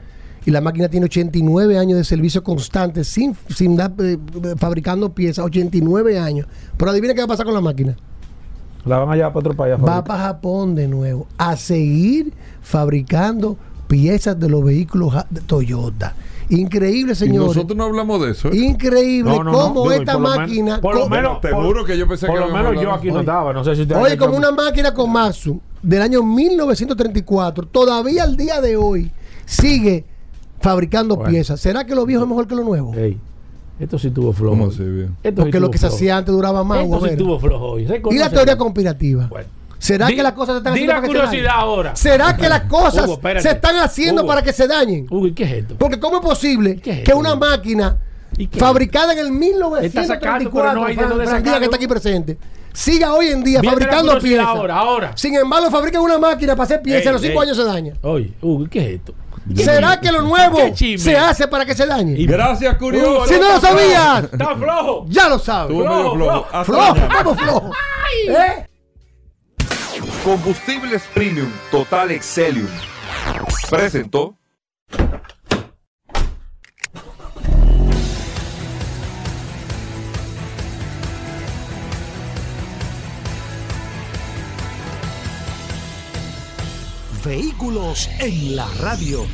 y la máquina tiene 89 años de servicio constante sin, sin dar, eh, fabricando piezas, 89 años. Pero adivina qué va a pasar con la máquina. La van a llevar para otro país. Va para Japón de nuevo a seguir fabricando piezas de los vehículos de Toyota. Increíble, Y señores. nosotros no hablamos de eso. ¿eh? Increíble No, no, no. cómo y esta por lo máquina. por lo menos- Te por- juro que yo pensé Por que lo habíamos menos yo aquí no estaba. No sé si usted Oye, como una máquina con Matsu del año 1934, todavía al día de hoy sigue fabricando Bueno. piezas. ¿Será que lo viejo es mejor que lo nuevo? Ey, esto sí tuvo flojo. ¿Cómo sí Porque lo que se hacía antes duraba más. Esto sí tuvo flojo hoy. y la teoría conspirativa. Bueno. ¿Será Di- que las cosas se están di haciendo la para que se dañen? curiosidad ahora. ¿Será que las cosas Hugo, se están haciendo Hugo. para que se dañen? Hugo, ¿y qué es esto? Porque ¿cómo es posible ¿Qué es que una Hugo? máquina fabricada en el Está sacando, 1934, pero no hay de dónde sacarlo. que está aquí presente, siga hoy en día Viene fabricando curiosidad piezas. ahora, ahora. Sin embargo, fabrican una máquina para hacer piezas y a los Ey, 5 ey. años se daña. Oye, Hugo, ¿qué es esto? ¿Será que lo nuevo se hace para que se dañe? Gracias, curioso. Si no lo sabías, Está flojo. ya lo sabes. Flojo. Mañana. vamos flojo. ¿Eh? Combustibles Premium Total Excelium. Presentó. Vehículos en la radio.